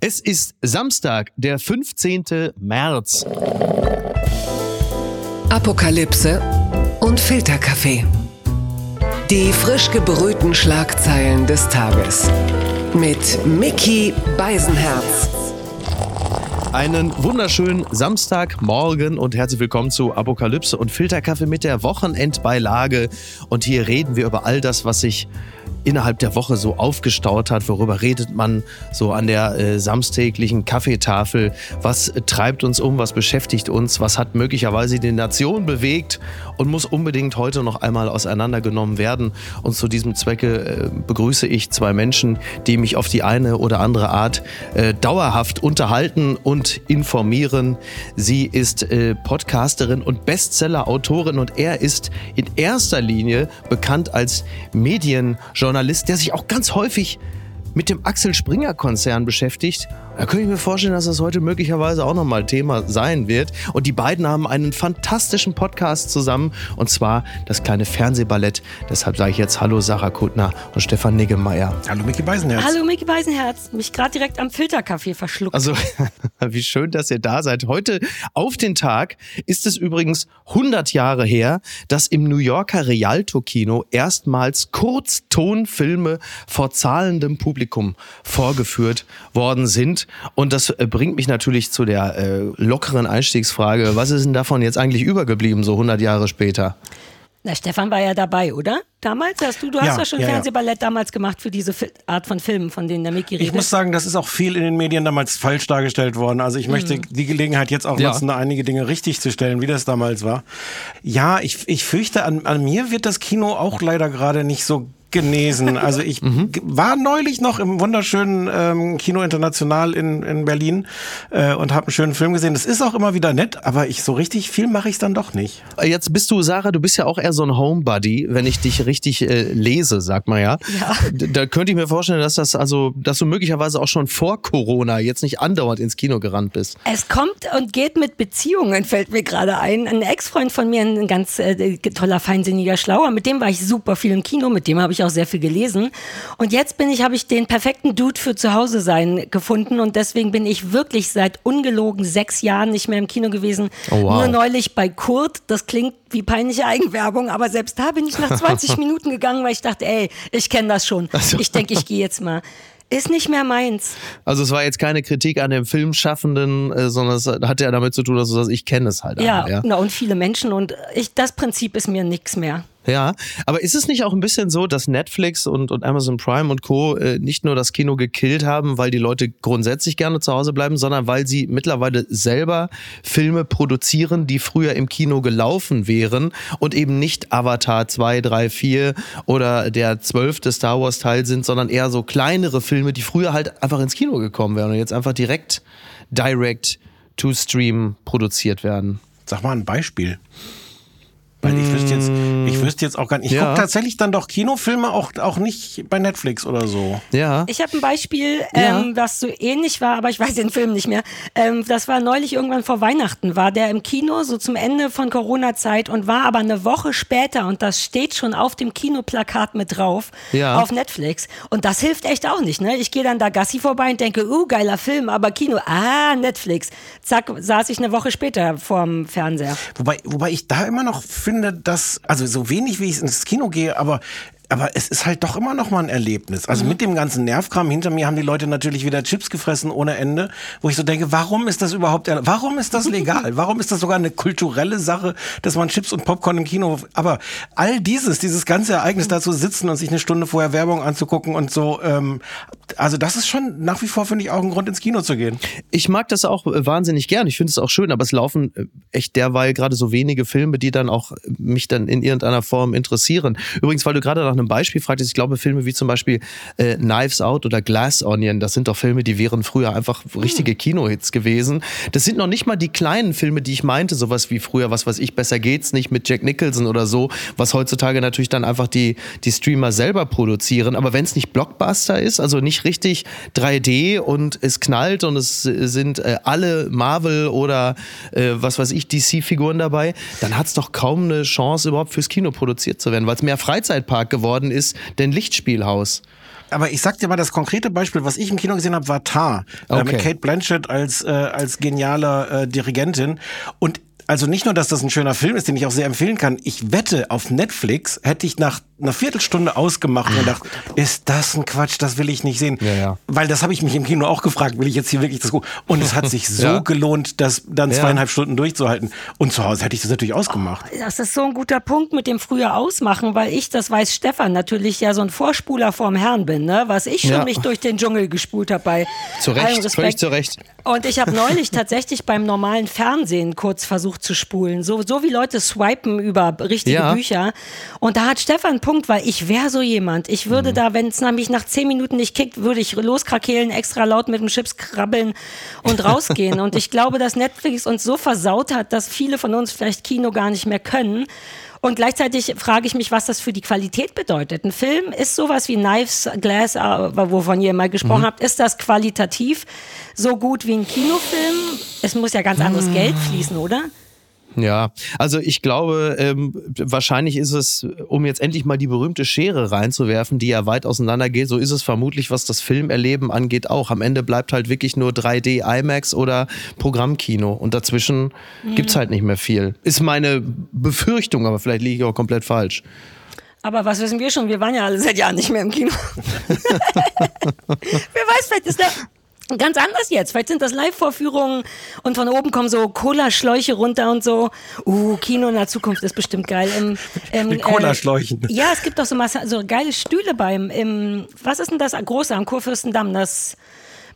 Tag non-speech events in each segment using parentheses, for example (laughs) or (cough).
Es ist Samstag, der 15. März. Apokalypse und Filterkaffee. Die frisch gebrühten Schlagzeilen des Tages. Mit Mickey Beisenherz. Einen wunderschönen Samstagmorgen und herzlich willkommen zu Apokalypse und Filterkaffee mit der Wochenendbeilage. Und hier reden wir über all das, was sich innerhalb der Woche so aufgestaut hat. Worüber redet man so an der äh, samstäglichen Kaffeetafel? Was treibt uns um? Was beschäftigt uns? Was hat möglicherweise die Nation bewegt und muss unbedingt heute noch einmal auseinandergenommen werden? Und zu diesem Zwecke äh, begrüße ich zwei Menschen, die mich auf die eine oder andere Art äh, dauerhaft unterhalten und informieren. Sie ist äh, Podcasterin und Bestseller-Autorin und er ist in erster Linie bekannt als Medienjournalist Journalist, der sich auch ganz häufig mit dem Axel Springer Konzern beschäftigt da könnte ich mir vorstellen, dass das heute möglicherweise auch nochmal Thema sein wird. Und die beiden haben einen fantastischen Podcast zusammen und zwar das kleine Fernsehballett. Deshalb sage ich jetzt Hallo Sarah Kuttner und Stefan Niggemeier. Hallo Micky Beisenherz. Hallo Micky Beisenherz. Mich gerade direkt am Filterkaffee verschluckt. Also, (laughs) wie schön, dass ihr da seid. Heute auf den Tag ist es übrigens 100 Jahre her, dass im New Yorker Rialto-Kino erstmals Kurztonfilme vor zahlendem Publikum vorgeführt worden sind. Und das äh, bringt mich natürlich zu der äh, lockeren Einstiegsfrage. Was ist denn davon jetzt eigentlich übergeblieben, so 100 Jahre später? Na, Stefan war ja dabei, oder? Damals hast du, du hast ja, schon ja, Fernsehballett ja. damals gemacht für diese Art von Filmen, von denen der Mickey redet. Ich muss sagen, das ist auch viel in den Medien damals falsch dargestellt worden. Also ich mhm. möchte die Gelegenheit jetzt auch nutzen, da einige Dinge richtig zu stellen, wie das damals war. Ja, ich, ich fürchte, an, an mir wird das Kino auch leider gerade nicht so genesen. Also ich mhm. war neulich noch im wunderschönen ähm, Kino International in, in Berlin äh, und habe einen schönen Film gesehen. Das ist auch immer wieder nett, aber ich so richtig viel mache ich dann doch nicht. Jetzt bist du, Sarah, du bist ja auch eher so ein Homebuddy, wenn ich dich richtig äh, lese, sag mal ja. ja. Da könnte ich mir vorstellen, dass das also, dass du möglicherweise auch schon vor Corona jetzt nicht andauernd ins Kino gerannt bist. Es kommt und geht mit Beziehungen, fällt mir gerade ein. Ein Ex-Freund von mir, ein ganz äh, toller, feinsinniger Schlauer, mit dem war ich super viel im Kino, mit dem habe ich auch sehr viel gelesen. Und jetzt bin ich, habe ich den perfekten Dude für zu Hause sein gefunden und deswegen bin ich wirklich seit ungelogen sechs Jahren nicht mehr im Kino gewesen. Oh, wow. Nur neulich bei Kurt. Das klingt wie peinliche Eigenwerbung, aber selbst da bin ich nach 20 (laughs) Minuten gegangen, weil ich dachte, ey, ich kenne das schon. Also. Ich denke, ich gehe jetzt mal. Ist nicht mehr meins. Also es war jetzt keine Kritik an dem Filmschaffenden, äh, sondern es hat ja damit zu tun, dass du sagst, ich kenne es halt. Ja, einmal, ja. Na, und viele Menschen und ich, das Prinzip ist mir nichts mehr. Ja, aber ist es nicht auch ein bisschen so, dass Netflix und, und Amazon Prime und Co. Äh, nicht nur das Kino gekillt haben, weil die Leute grundsätzlich gerne zu Hause bleiben, sondern weil sie mittlerweile selber Filme produzieren, die früher im Kino gelaufen wären und eben nicht Avatar 2, 3, 4 oder der zwölfte Star Wars Teil sind, sondern eher so kleinere Filme, die früher halt einfach ins Kino gekommen wären und jetzt einfach direkt direct to stream produziert werden. Sag mal ein Beispiel. Weil ich wüsste jetzt, ich wüsste jetzt auch gar nicht. Ich ja. gucke tatsächlich dann doch Kinofilme auch, auch nicht bei Netflix oder so. Ja. Ich habe ein Beispiel, ähm, ja. was so ähnlich war, aber ich weiß den Film nicht mehr. Ähm, das war neulich irgendwann vor Weihnachten, war der im Kino, so zum Ende von Corona-Zeit und war aber eine Woche später und das steht schon auf dem Kinoplakat mit drauf ja. auf Netflix. Und das hilft echt auch nicht. Ne? Ich gehe dann da Gassi vorbei und denke, uh, geiler Film, aber Kino, ah, Netflix. Zack, saß ich eine Woche später vorm Fernseher. Wobei, wobei ich da immer noch finde, finde, dass, also so wenig wie ich ins Kino gehe, aber aber es ist halt doch immer noch mal ein Erlebnis. Also mhm. mit dem ganzen Nervkram hinter mir haben die Leute natürlich wieder Chips gefressen ohne Ende, wo ich so denke, warum ist das überhaupt, warum ist das legal? (laughs) Warum ist das sogar eine kulturelle Sache, dass man Chips und Popcorn im Kino, aber all dieses, dieses ganze Ereignis da zu sitzen und sich eine Stunde vorher Werbung anzugucken und so, ähm, also das ist schon nach wie vor, finde ich, auch ein Grund ins Kino zu gehen. Ich mag das auch äh, wahnsinnig gern. Ich finde es auch schön, aber es laufen äh, echt derweil gerade so wenige Filme, die dann auch mich dann in irgendeiner Form interessieren. Übrigens, weil du gerade nach einem Beispiel fragtest, ich glaube, Filme wie zum Beispiel äh, Knives Out oder Glass Onion, das sind doch Filme, die wären früher einfach richtige hm. Kinohits gewesen. Das sind noch nicht mal die kleinen Filme, die ich meinte, sowas wie früher, was weiß ich, besser geht's nicht mit Jack Nicholson oder so, was heutzutage natürlich dann einfach die, die Streamer selber produzieren. Aber wenn es nicht Blockbuster ist, also nicht richtig 3D und es knallt und es sind äh, alle Marvel oder äh, was weiß ich, DC-Figuren dabei, dann hat es doch kaum eine Chance, überhaupt fürs Kino produziert zu werden, weil es mehr Freizeitpark geworden ist denn Lichtspielhaus. aber ich sag dir mal, das konkrete Beispiel, was ich im Kino gesehen habe, war Tar. Äh, Okay. mit Kate Blanchett als, äh, als genialer äh, Dirigentin. Und also nicht nur, dass das ein schöner Film ist, den ich auch sehr empfehlen kann. Ich wette, auf Netflix hätte ich nach einer Viertelstunde ausgemacht und gedacht, ist das ein Quatsch, das will ich nicht sehen. Ja, ja. Weil das habe ich mich im Kino auch gefragt, will ich jetzt hier wirklich das gucken? Und es hat sich (laughs) so Ja. gelohnt, das dann zweieinhalb Stunden durchzuhalten. Und zu Hause hätte ich das natürlich ausgemacht. Das ist so ein guter Punkt mit dem früher ausmachen, weil ich, das weiß Stefan, natürlich ja so ein Vorspuler vorm Herrn bin, ne? was ich schon mich durch den Dschungel gespult habe bei Zu Recht, völlig zu Recht. Und ich habe neulich (laughs) tatsächlich beim normalen Fernsehen kurz versucht zu spulen, so, so wie Leute swipen über richtige. Bücher. Und da hat Stefan einen Punkt, weil ich wäre so jemand. Ich würde Mhm. da, wenn es mich nach zehn Minuten nicht kickt, würde ich loskrakehlen, extra laut mit dem Chips krabbeln und (laughs) rausgehen. und ich glaube, dass Netflix uns so versaut hat, dass viele von uns vielleicht Kino gar nicht mehr können. Und gleichzeitig frage ich mich, was das für die Qualität bedeutet. Ein Film ist sowas wie Knives Glass, äh, wovon ihr mal gesprochen Mhm. habt. Ist das qualitativ so gut wie ein Kinofilm? Es muss ja ganz anderes Geld fließen, oder? Ja, also ich glaube, ähm, wahrscheinlich ist es, um jetzt endlich mal die berühmte Schere reinzuwerfen, die ja weit auseinander geht, so ist es vermutlich, was das Filmerleben angeht, auch. Am Ende bleibt halt wirklich nur 3D IMAX oder Programmkino und dazwischen gibt's halt nicht mehr viel. Ist meine Befürchtung, aber vielleicht liege ich auch komplett falsch. Aber was wissen wir schon? Wir waren ja alle seit Jahren nicht mehr im Kino. (laughs) (laughs) Wer weiß, vielleicht ist der ganz anders jetzt. Vielleicht sind das Live-Vorführungen und von oben kommen so Cola-Schläuche runter und so. Uh, Kino in der Zukunft ist bestimmt geil. Im, (laughs) im, Mit Cola-Schläuchen. Äh, ja, es gibt doch so, Massa so geile Stühle beim, im, was ist denn das große am Kurfürstendamm? Das,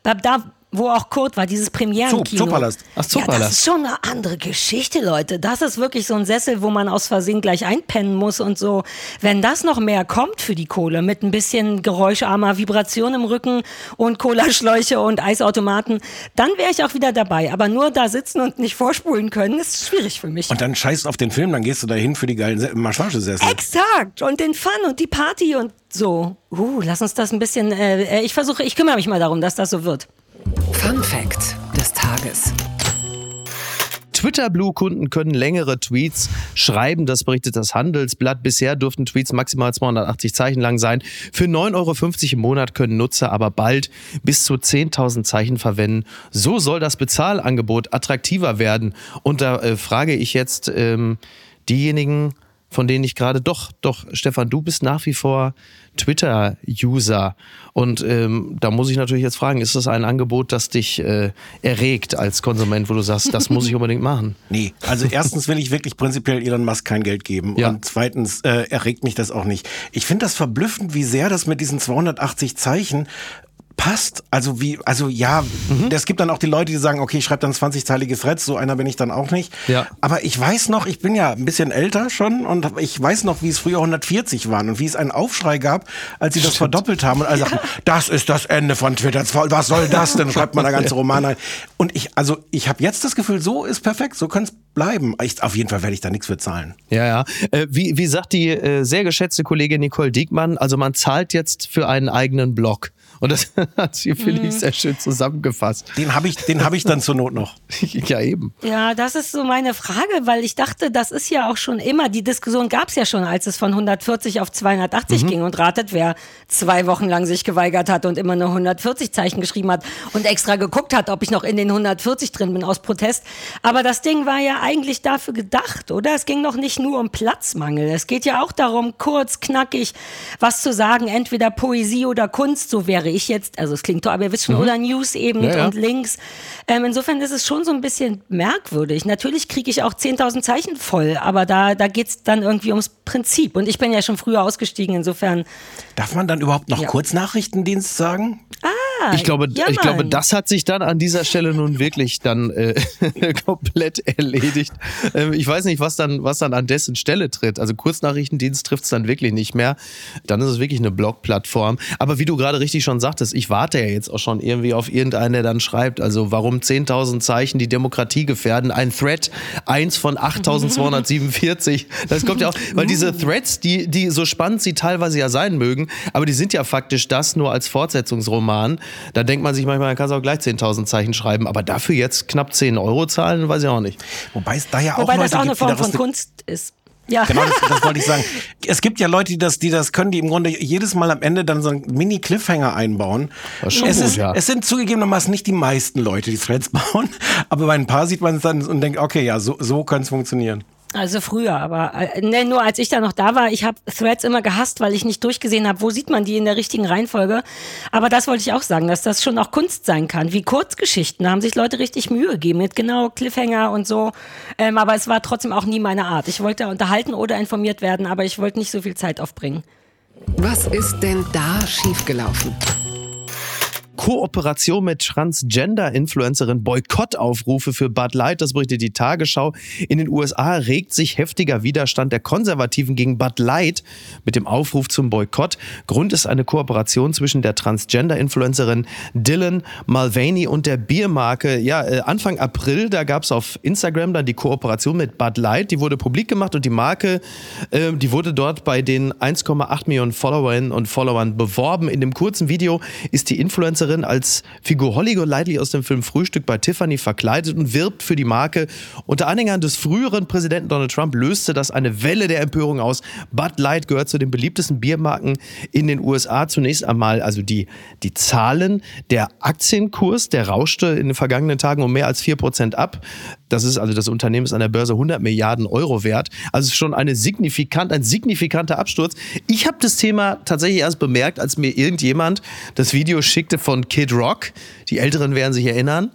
da, da wo auch Kurt war, dieses Premierenkino. Zoo- Zoopalast. Ach, Ja, Zoopalast. das ist schon eine andere Geschichte, Leute. Das ist wirklich so ein Sessel, wo man aus Versehen gleich einpennen muss und so. Wenn das noch mehr kommt für die Kohle, mit ein bisschen geräuscharmer Vibration im Rücken und Cola-Schläuche und Eisautomaten, dann wäre ich auch wieder dabei. Aber nur da sitzen und nicht vorspulen können, ist schwierig für mich. Und dann scheißt auf den Film, dann gehst du dahin für die geilen Se- Massagesessel. Exakt. Und den Fun und die Party und so. Uh, lass uns das ein bisschen, äh, ich versuche, ich kümmere mich mal darum, dass das so wird. Fun Fact des Tages. Twitter Blue Kunden können längere Tweets schreiben, das berichtet das Handelsblatt. Bisher durften Tweets maximal 280 Zeichen lang sein. Für 9,50 Euro im Monat können Nutzer aber bald bis zu 10.000 Zeichen verwenden. So soll das Bezahlangebot attraktiver werden. Und da äh, frage ich jetzt ähm, diejenigen, von denen ich gerade doch, doch, Stefan, du bist nach wie vor Twitter-User. Und ähm, da muss ich natürlich jetzt fragen, ist das ein Angebot, das dich äh, erregt als Konsument, wo du sagst, das muss ich unbedingt machen? (laughs) Nee, also erstens will ich wirklich prinzipiell Elon Musk kein Geld geben Ja. und zweitens äh, erregt mich das auch nicht. Ich finde das verblüffend, wie sehr das mit diesen 280 Zeichen passt. Also wie, also ja, Mhm. es gibt dann auch die Leute, die sagen, okay, ich schreibe dann 20-teilige Threads, so einer bin ich dann auch nicht. Ja. Aber ich weiß noch, ich bin ja ein bisschen älter schon und ich weiß noch, wie es früher 140 waren und wie es einen Aufschrei gab, als sie das verdoppelt haben und alle sagten, das ist das Ende von Twitter, was soll das denn? (laughs) Schreibt man da ganze Romane rein. Und ich, also ich habe jetzt das Gefühl, so ist perfekt, so kann es bleiben. Ich, auf jeden Fall werde ich da nichts für zahlen. Ja, ja. Äh, wie, wie sagt die äh, sehr geschätzte Kollegin Nicole Diekmann, also man zahlt jetzt für einen eigenen Blog. Und das (laughs) hat sie, finde ich, sehr schön zusammengefasst. Den habe ich, den habe ich dann zur Not noch. (laughs) ja, eben. Ja, das ist so meine Frage, weil ich dachte, das ist ja auch schon immer, die Diskussion gab es ja schon, als es von 140 auf 280 ging und ratet, wer zwei Wochen lang sich geweigert hat und immer nur 140 Zeichen geschrieben hat und extra geguckt hat, ob ich noch in den 140 drin bin aus Protest. Aber das Ding war ja eigentlich dafür gedacht, oder? Es ging doch nicht nur um Platzmangel. Es geht ja auch darum, kurz, knackig was zu sagen, entweder Poesie oder Kunst, so wäre ich jetzt, also es klingt doch, aber ihr wisst schon, oder News eben Ja, ja. und Links. Ähm, insofern ist es schon so ein bisschen merkwürdig. Natürlich kriege ich auch 10.000 Zeichen voll, aber da, da geht es dann irgendwie ums Prinzip. Und ich bin ja schon früher ausgestiegen, insofern. Darf man dann überhaupt noch Ja. Kurznachrichtendienst sagen? Ah, Ich glaube, ja, ich glaube, das hat sich dann an dieser Stelle nun wirklich dann äh, (laughs) komplett erledigt. Ähm, ich weiß nicht, was dann, was dann an dessen Stelle tritt. Also Kurznachrichtendienst trifft es dann wirklich nicht mehr. Dann ist es wirklich eine Blogplattform. Aber wie du gerade richtig schon sagtest, ich warte ja jetzt auch schon irgendwie auf irgendeinen, der dann schreibt, also warum 10.000 Zeichen die Demokratie gefährden. Ein Thread, eins von 8.247. Das kommt ja auch, weil (laughs) diese Threads, die, die so spannend sie teilweise ja sein mögen, aber die sind ja faktisch das nur als Fortsetzungsroman. Da denkt man sich manchmal, man kann auch gleich 10.000 Zeichen schreiben, aber dafür jetzt knapp 10 Euro zahlen, weiß ich auch nicht. Wobei es da ja auch Wobei Leute das auch eine gibt, Form von Kunst ist. Ja. Genau, das, das wollte ich sagen. (laughs) Es gibt ja Leute, die das, die das können, die im Grunde jedes Mal am Ende dann so einen Mini-Cliffhanger einbauen. Das ist schon es, gut, ist, ja. es sind zugegebenermaßen nicht die meisten Leute, die Threads (laughs) bauen, aber bei ein paar sieht man es dann und denkt, okay, ja, so, so könnte es funktionieren. Also früher, aber ne, nur als ich da noch da war, ich habe Threads immer gehasst, weil ich nicht durchgesehen habe, wo sieht man die in der richtigen Reihenfolge. Aber das wollte ich auch sagen, dass das schon auch Kunst sein kann, wie Kurzgeschichten. Haben sich Leute richtig Mühe gegeben mit genau Cliffhanger und so. Ähm, aber es war trotzdem auch nie meine Art. Ich wollte unterhalten oder informiert werden, aber ich wollte nicht so viel Zeit aufbringen. Was ist denn da schiefgelaufen? Kooperation mit Transgender-Influencerin Boykottaufrufe für Bud Light, das berichtet die Tagesschau. In den USA regt sich heftiger Widerstand der Konservativen gegen Bud Light mit dem Aufruf zum Boykott. Grund ist eine Kooperation zwischen der Transgender-Influencerin Dylan Mulvaney und der Biermarke. Ja, äh, Anfang April, da gab es auf Instagram dann die Kooperation mit Bud Light. Die wurde publik gemacht und die Marke, äh, die wurde dort bei den 1,8 Millionen Followern und Followern beworben. In dem kurzen Video ist die Influencerin als Figur Holly Golightly aus dem Film Frühstück bei Tiffany verkleidet und wirbt für die Marke. Unter Anhängern des früheren Präsidenten Donald Trump löste das eine Welle der Empörung aus. Bud Light gehört zu den beliebtesten Biermarken in den USA. Zunächst einmal also die, die Zahlen. Der Aktienkurs, der rauschte in den vergangenen Tagen um mehr als 4% ab. Das ist also das Unternehmen ist an der Börse 100 Milliarden Euro wert. Also es ist schon eine signifikant, ein signifikanter Absturz. Ich habe das Thema tatsächlich erst bemerkt, als mir irgendjemand das Video schickte von Kid Rock. Die Älteren werden sich erinnern.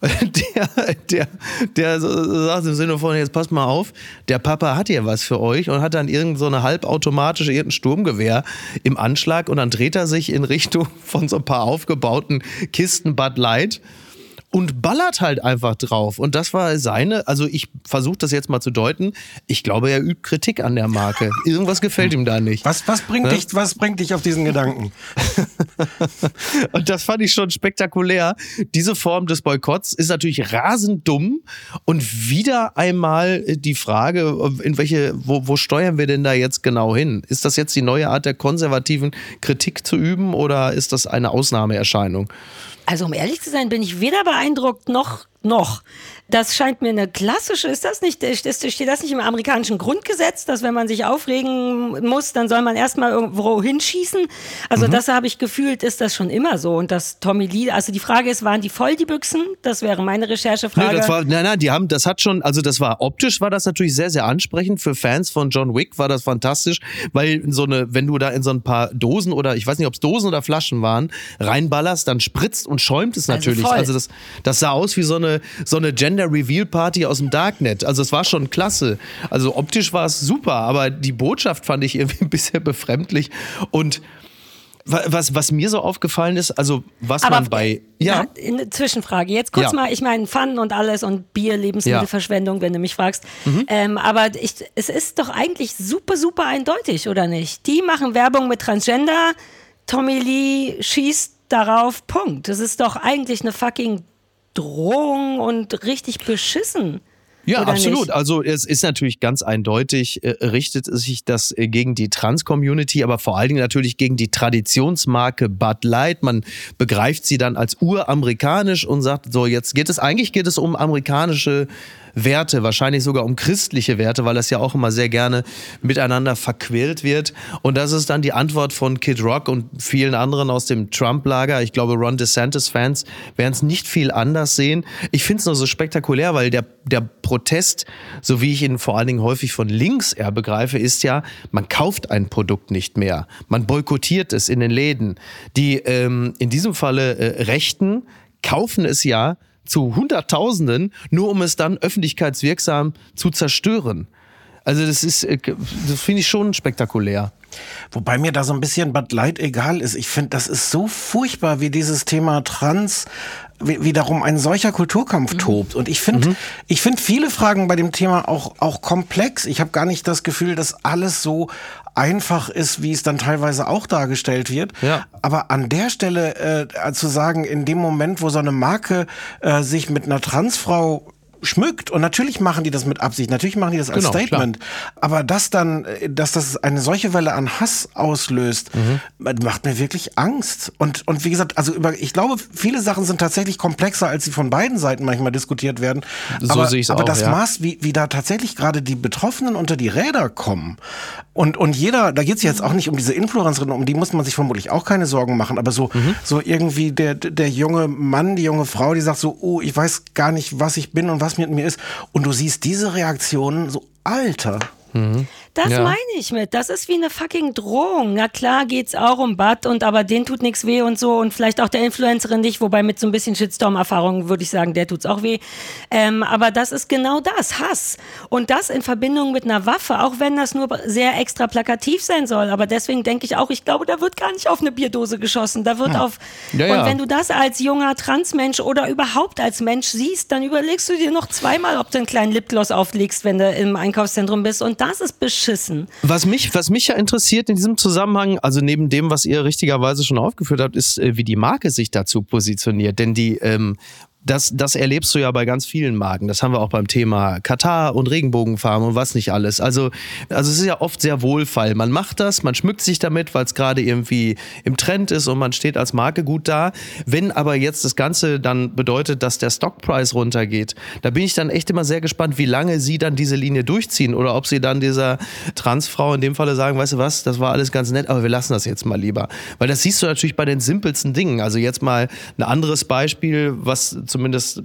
(laughs) Der, der, der sagt im Sinne von, jetzt passt mal auf, der Papa hat hier was für euch und hat dann irgend so halbautomatische, irgendein Sturmgewehr im Anschlag und dann dreht er sich in Richtung von so ein paar aufgebauten Kisten Bud Light und ballert halt einfach drauf. Und das war seine, also ich versuche das jetzt mal zu deuten. Ich glaube, er übt Kritik an der Marke. (laughs) Irgendwas gefällt ihm da nicht. Was, was, bringt Ja? dich, was bringt dich auf diesen Gedanken? (laughs) Und das fand ich schon spektakulär. Diese Form des Boykotts ist natürlich rasend dumm. Und wieder einmal die Frage, in welche, wo, wo steuern wir denn da jetzt genau hin? Ist das jetzt die neue Art der konservativen Kritik zu üben oder ist das eine Ausnahmeerscheinung? Also um ehrlich zu sein, bin ich weder beeindruckt noch noch. Das scheint mir eine klassische, ist das nicht, ist, steht das nicht im amerikanischen Grundgesetz, dass wenn man sich aufregen muss, dann soll man erstmal irgendwo hinschießen? Also das habe ich gefühlt, ist das schon immer so. Und das Tommy Lee, also die Frage ist, waren die voll, die Büchsen? Das wäre meine Recherchefrage. Nee, das war, nein, nein, die haben, das hat schon, also das war optisch war das natürlich sehr, sehr ansprechend. Für Fans von John Wick war das fantastisch, weil so eine, wenn du da in so ein paar Dosen oder ich weiß nicht, ob es Dosen oder Flaschen waren, reinballerst, dann spritzt und schäumt es Also natürlich. voll. Also, das, das sah aus wie so eine, so eine Gender Reveal Party aus dem Darknet. Also es war schon klasse. Also optisch war es super, aber die Botschaft fand ich irgendwie (laughs) ein bisschen befremdlich und wa- was, was mir so aufgefallen ist, also was Aber man bei, ja, ja, eine Zwischenfrage. Jetzt kurz Ja. mal, ich meine, Fun und alles und Bier, Lebensmittelverschwendung, wenn du mich fragst. Mhm. Ähm, aber ich, es ist doch eigentlich super, super eindeutig, oder nicht? Die machen Werbung mit Transgender, Tommy Lee schießt darauf, Punkt. Das ist doch eigentlich eine fucking Drohung und richtig beschissen. Ja, Oder absolut. nicht? Also es ist natürlich ganz eindeutig, äh, richtet sich das äh, gegen die Trans-Community, aber vor allen Dingen natürlich gegen die Traditionsmarke Bud Light. Man begreift sie dann als uramerikanisch und sagt, so jetzt geht es, eigentlich geht es um amerikanische Werte, wahrscheinlich sogar um christliche Werte, weil das ja auch immer sehr gerne miteinander verquält wird. Und das ist dann die Antwort von Kid Rock und vielen anderen aus dem Trump-Lager. Ich glaube, Ron DeSantis-Fans werden es nicht viel anders sehen. Ich finde es nur so spektakulär, weil der, der Protest, so wie ich ihn vor allen Dingen häufig von links eher begreife, ist ja, man kauft ein Produkt nicht mehr. Man boykottiert es in den Läden. Die ähm, in diesem Falle äh, Rechten kaufen es ja zu Hunderttausenden, nur um es dann öffentlichkeitswirksam zu zerstören. Also das ist, äh, das finde ich schon spektakulär. Wobei mir da so ein bisschen Bud Light egal ist. Ich finde, das ist so furchtbar, wie dieses Thema Trans, wie, wie darum ein solcher Kulturkampf tobt. Und ich finde, ich finde viele Fragen bei dem Thema auch, auch komplex. Ich habe gar nicht das Gefühl, dass alles so einfach ist, wie es dann teilweise auch dargestellt wird. Ja. Aber an der Stelle äh, zu sagen, in dem Moment, wo so eine Marke äh, sich mit einer Transfrau schmückt. Und natürlich machen die das mit Absicht, natürlich machen die das als Genau, Statement. Aber das dann, äh, dass das eine solche Welle an Hass auslöst, Mhm. macht mir wirklich Angst. Und, und wie gesagt, also über, ich glaube, viele Sachen sind tatsächlich komplexer, als sie von beiden Seiten manchmal diskutiert werden. So aber, sehe ich's aber auch, das ja. Maß, wie, wie da tatsächlich gerade die Betroffenen unter die Räder kommen. Und, und jeder, da geht es jetzt auch nicht um diese Influencerin, um die muss man sich vermutlich auch keine Sorgen machen, aber so, Mhm. so irgendwie der, der junge Mann, die junge Frau, die sagt so, oh, ich weiß gar nicht, was ich bin und was mit mir ist. Und du siehst diese Reaktionen so, Alter. Das Ja. meine ich mit. Das ist wie eine fucking Drohung. Na klar geht's auch um Bad und aber den tut nichts weh und so und vielleicht auch der Influencerin nicht, wobei mit so ein bisschen Shitstorm-Erfahrung würde ich sagen, der tut's auch weh. Ähm, aber das ist genau das, Hass. Und das in Verbindung mit einer Waffe, auch wenn das nur sehr extra plakativ sein soll. Aber deswegen denke ich auch, ich glaube, da wird gar nicht auf eine Bierdose geschossen. Da wird auf. Ja, ja. Und wenn du das als junger Transmensch oder überhaupt als Mensch siehst, dann überlegst du dir noch zweimal, ob du einen kleinen Lipgloss auflegst, wenn du im Einkaufszentrum bist. Und das ist beschissen. Was mich, was mich ja interessiert in diesem Zusammenhang, also neben dem, was ihr richtigerweise schon aufgeführt habt, ist, äh, wie die Marke sich dazu positioniert. Denn die, ähm, das, das erlebst du ja bei ganz vielen Marken. Das haben wir auch beim Thema Katar und Regenbogenfarben und was nicht alles. Also, also es ist ja oft sehr wohlfall. Man macht das, man schmückt sich damit, weil es gerade irgendwie im Trend ist und man steht als Marke gut da. Wenn aber jetzt das Ganze dann bedeutet, dass der Stockpreis runtergeht, da bin ich dann echt immer sehr gespannt, wie lange sie dann diese Linie durchziehen oder ob sie dann dieser Transfrau in dem Falle sagen, weißt du was, das war alles ganz nett, aber wir lassen das jetzt mal lieber. Weil das siehst du natürlich bei den simpelsten Dingen. Also jetzt mal ein anderes Beispiel, was zumindest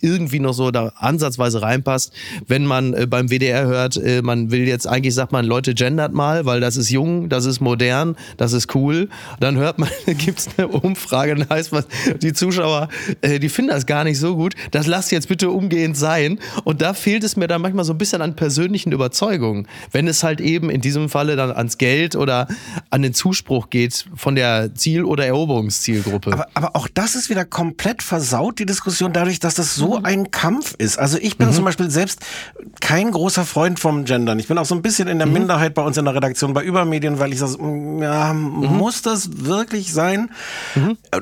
irgendwie noch so da ansatzweise reinpasst, wenn man äh, beim WDR hört, äh, man will jetzt eigentlich sagt man, Leute gendert mal, weil das ist jung, das ist modern, das ist cool. Dann hört man, (laughs) gibt es eine Umfrage, dann heißt was, die Zuschauer, äh, die finden das gar nicht so gut. Das lasst jetzt bitte umgehend sein. Und da fehlt es mir dann manchmal so ein bisschen an persönlichen Überzeugungen. Wenn es halt eben in diesem Falle dann ans Geld oder an den Zuspruch geht von der Ziel- oder Eroberungszielgruppe. Aber, aber auch das ist wieder komplett versaut, die Diskussion, dadurch, dass das so ein Kampf ist. Also ich bin zum Beispiel selbst kein großer Freund vom Gendern. Ich bin auch so ein bisschen in der Minderheit bei uns in der Redaktion, bei Übermedien, weil ich das, ja, muss das wirklich sein?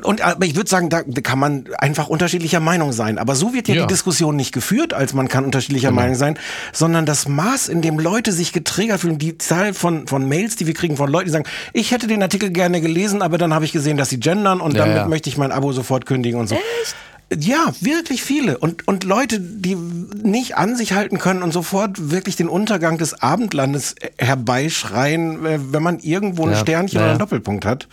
Und aber ich würde sagen, da kann man einfach unterschiedlicher Meinung sein. Aber so wird ja, Ja. die Diskussion nicht geführt, als man kann unterschiedlicher Meinung sein, sondern das Maß, in dem Leute sich getriggert fühlen, die Zahl von, von Mails, die wir kriegen von Leuten, die sagen, ich hätte den Artikel gerne gelesen, aber dann habe ich gesehen, dass sie gendern und Ja, damit möchte ich mein Abo sofort kündigen und so. Ja, wirklich viele. Und, und Leute, die nicht an sich halten können und sofort wirklich den Untergang des Abendlandes herbeischreien, äh, wenn man irgendwo ein Ja, Sternchen ja, oder ja. einen Doppelpunkt hat.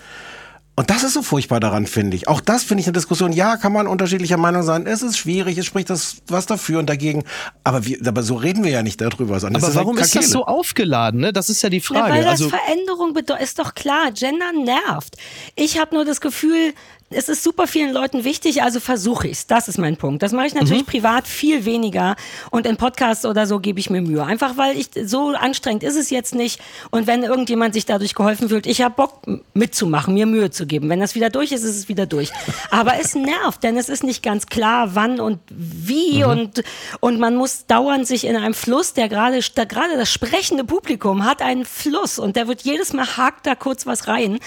Und das ist so furchtbar daran, finde ich. Auch das finde ich eine Diskussion. Ja, kann man unterschiedlicher Meinung sein. Es ist schwierig, es spricht das was dafür und dagegen. Aber, wir, aber so reden wir ja nicht darüber. Sondern aber es warum halt ist das so aufgeladen? Ne? Das ist ja die Ja, Frage. weil das also, Veränderung bedeutet, ist doch klar, Gender nervt. Ich habe nur das Gefühl, es ist super vielen Leuten wichtig, also versuche ich's. Das ist mein Punkt. Das mache ich natürlich privat viel weniger und in Podcasts oder so gebe ich mir Mühe. Einfach weil ich so anstrengend ist es jetzt nicht und wenn irgendjemand sich dadurch geholfen fühlt, ich habe Bock mitzumachen, mir Mühe zu geben. Wenn das wieder durch ist, ist es wieder durch. (laughs) Aber es nervt, denn es ist nicht ganz klar, wann und wie und und man muss dauernd sich in einem Fluss, der gerade da gerade das sprechende Publikum hat einen Fluss und der wird jedes Mal hakt da kurz was rein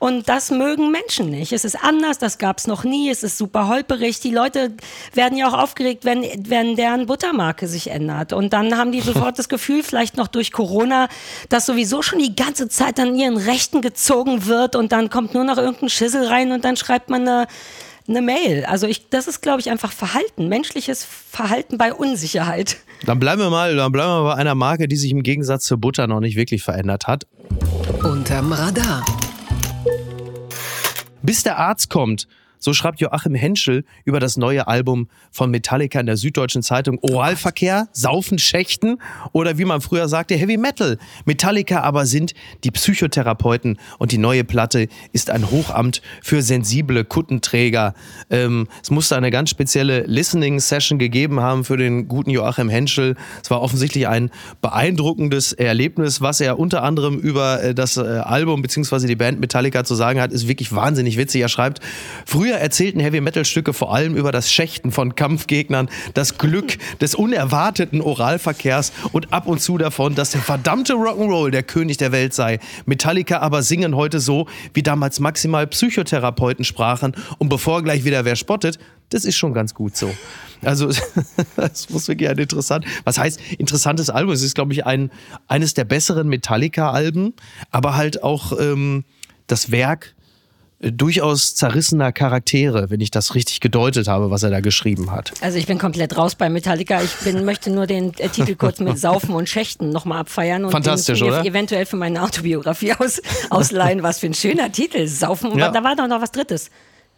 und das mögen Menschen nicht. Es ist anders, das gab's noch nie, es ist super holperig. Die Leute werden ja auch aufgeregt, wenn wenn deren Buttermarke sich ändert und dann haben die (laughs) sofort das Gefühl, vielleicht noch durch Corona, dass sowieso schon die ganze Zeit an ihren Rechten gezogen wird und dann kommt nur noch irgendein Schissel rein und dann schreibt man eine eine Mail. Also ich, das ist, glaube ich, einfach Verhalten, menschliches Verhalten bei Unsicherheit. dann bleiben wir mal, dann bleiben wir bei einer Marke, die sich im Gegensatz zur Butter noch nicht wirklich verändert hat. Unterm Radar. Bis der Arzt kommt. So schreibt Joachim Henschel über das neue Album von Metallica in der Süddeutschen Zeitung. Oralverkehr, Saufen, Schächten oder wie man früher sagte, Heavy Metal. Metallica aber sind die Psychotherapeuten und die neue Platte ist ein Hochamt für sensible Kuttenträger. Ähm, es musste eine ganz spezielle Listening-Session gegeben haben für den guten Joachim Henschel. Es war offensichtlich ein beeindruckendes Erlebnis, was er unter anderem über äh, das äh, Album bzw. die Band Metallica zu sagen hat, ist wirklich wahnsinnig witzig. Er schreibt, früher Früher erzählten Heavy-Metal-Stücke vor allem über das Schächten von Kampfgegnern, das Glück (laughs) des unerwarteten Oralverkehrs und ab und zu davon, dass der verdammte Rock'n'Roll der König der Welt sei. Metallica aber singen heute so, wie damals maximal Psychotherapeuten sprachen und bevor gleich wieder wer spottet, das ist schon ganz gut so. Also, (laughs) das muss wirklich ein interessant. Was heißt interessantes Album? Es ist, glaube ich, ein, eines der besseren Metallica-Alben, aber halt auch ähm, das Werk durchaus zerrissener Charaktere, wenn ich das richtig gedeutet habe, was er da geschrieben hat. Also ich bin komplett raus bei Metallica. Ich bin, (laughs) möchte nur den äh, Titel kurz mit Saufen und Schächten nochmal abfeiern und Fantastisch, den oder? eventuell für meine Autobiografie aus, ausleihen. Was für ein schöner Titel. Saufen. Ja. Da war doch noch was Drittes.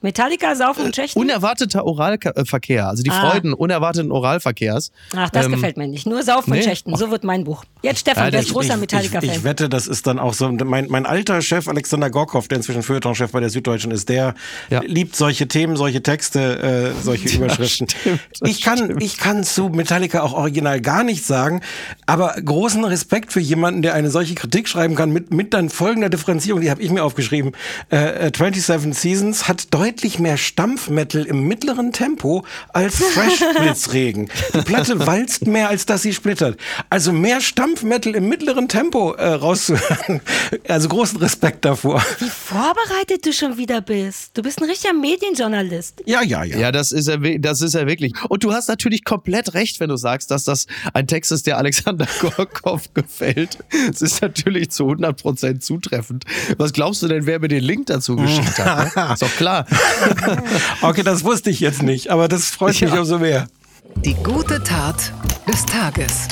Metallica, Saufen und Schächten. Unerwarteter Oralverkehr, also die Ah. Freuden unerwarteten Oralverkehrs. Ach, das Ähm, gefällt mir nicht. Nur Saufen nee. und Schächten. So wird mein Buch. Jetzt Stefan, Ja, der das- ist großer ich, Metallica-Fan. ich wette, das ist dann auch so. Mein, mein alter Chef Alexander Gorkov, der inzwischen Feuilleton-Chef bei der Süddeutschen ist, der Ja. liebt solche Themen, solche Texte, äh, solche (laughs) Überschriften. stimmt, das ich kann, ich kann zu Metallica auch original gar nichts sagen, aber großen Respekt für jemanden, der eine solche Kritik schreiben kann mit mit dann folgender Differenzierung, die habe ich mir aufgeschrieben. Äh, äh, 27 Seasons hat deutlich mehr Stampfmetal im mittleren Tempo als Fresh (laughs) Blitzregen. Die Platte walzt mehr, als dass sie splittert. Also mehr Stampfmetal im mittleren Tempo äh, rauszuhören. Also großen Respekt davor. Wie vorbereitet du schon wieder bist. Du bist ein richtiger Medienjournalist. Ja, ja, ja. Ja, das ist er, das ist er wirklich. Und du hast natürlich komplett recht, wenn du sagst, dass das ein Text ist, der Alexander (laughs) Gorkov gefällt. Es ist natürlich zu 100% zutreffend. Was glaubst du denn, wer mir den Link dazu geschickt hat? Ne? (laughs) Ist doch klar. (laughs) Okay, das wusste ich jetzt nicht, aber das freut mich Ja. umso mehr. Die gute Tat des Tages.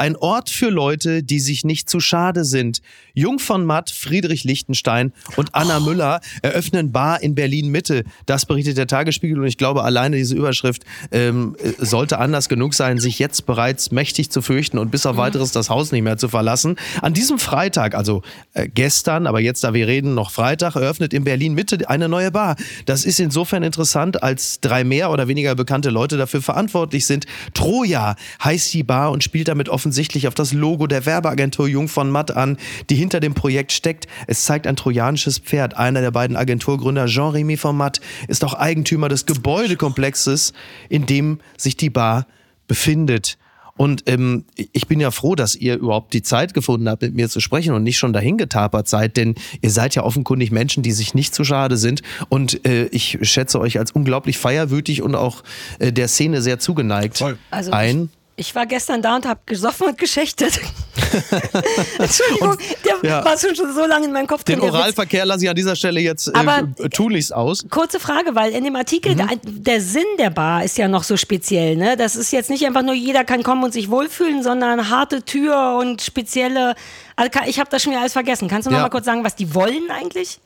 Ein Ort für Leute, die sich nicht zu schade sind. Jung von Matt, Friedrich Lichtenstein und Anna Müller eröffnen Bar in Berlin-Mitte. Das berichtet der Tagesspiegel und ich glaube, alleine diese Überschrift ähm, äh, sollte anders genug sein, sich jetzt bereits mächtig zu fürchten und bis auf weiteres das Haus nicht mehr zu verlassen. An diesem Freitag, also äh, gestern, aber jetzt, da wir reden, noch Freitag, eröffnet in Berlin-Mitte eine neue Bar. Das ist insofern interessant, als drei mehr oder weniger bekannte Leute dafür verantwortlich sind. Troja heißt die Bar und spielt damit offensichtlich auf das Logo der Werbeagentur Jung von Matt an, die hinter dem Projekt steckt. Es zeigt ein trojanisches Pferd. Einer der beiden Agenturgründer, Jean-Remy von Matt, ist auch Eigentümer des Gebäudekomplexes, in dem sich die Bar befindet. Und ähm, ich bin ja froh, dass ihr überhaupt die Zeit gefunden habt, mit mir zu sprechen und nicht schon dahin getapert seid, denn ihr seid ja offenkundig Menschen, die sich nicht zu schade sind. Und äh, ich schätze euch als unglaublich feierwütig und auch äh, der Szene sehr zugeneigt Voll. Also ein. Ich, war gestern da und habe gesoffen und geschächtet. (laughs) Entschuldigung, der ja. war schon so lange in meinem Kopf Den drin. Witz. Oralverkehr lasse ich an dieser Stelle jetzt Aber- äh, tunlichst aus. Kurze Frage, weil in dem Artikel, der, der Sinn der Bar ist ja noch so speziell. Ne? Das ist jetzt nicht einfach nur, jeder kann kommen und sich wohlfühlen, sondern harte Tür und spezielle. Also kann- ich habe das schon wieder alles vergessen. Kannst du noch Ja. mal kurz sagen, was die wollen eigentlich?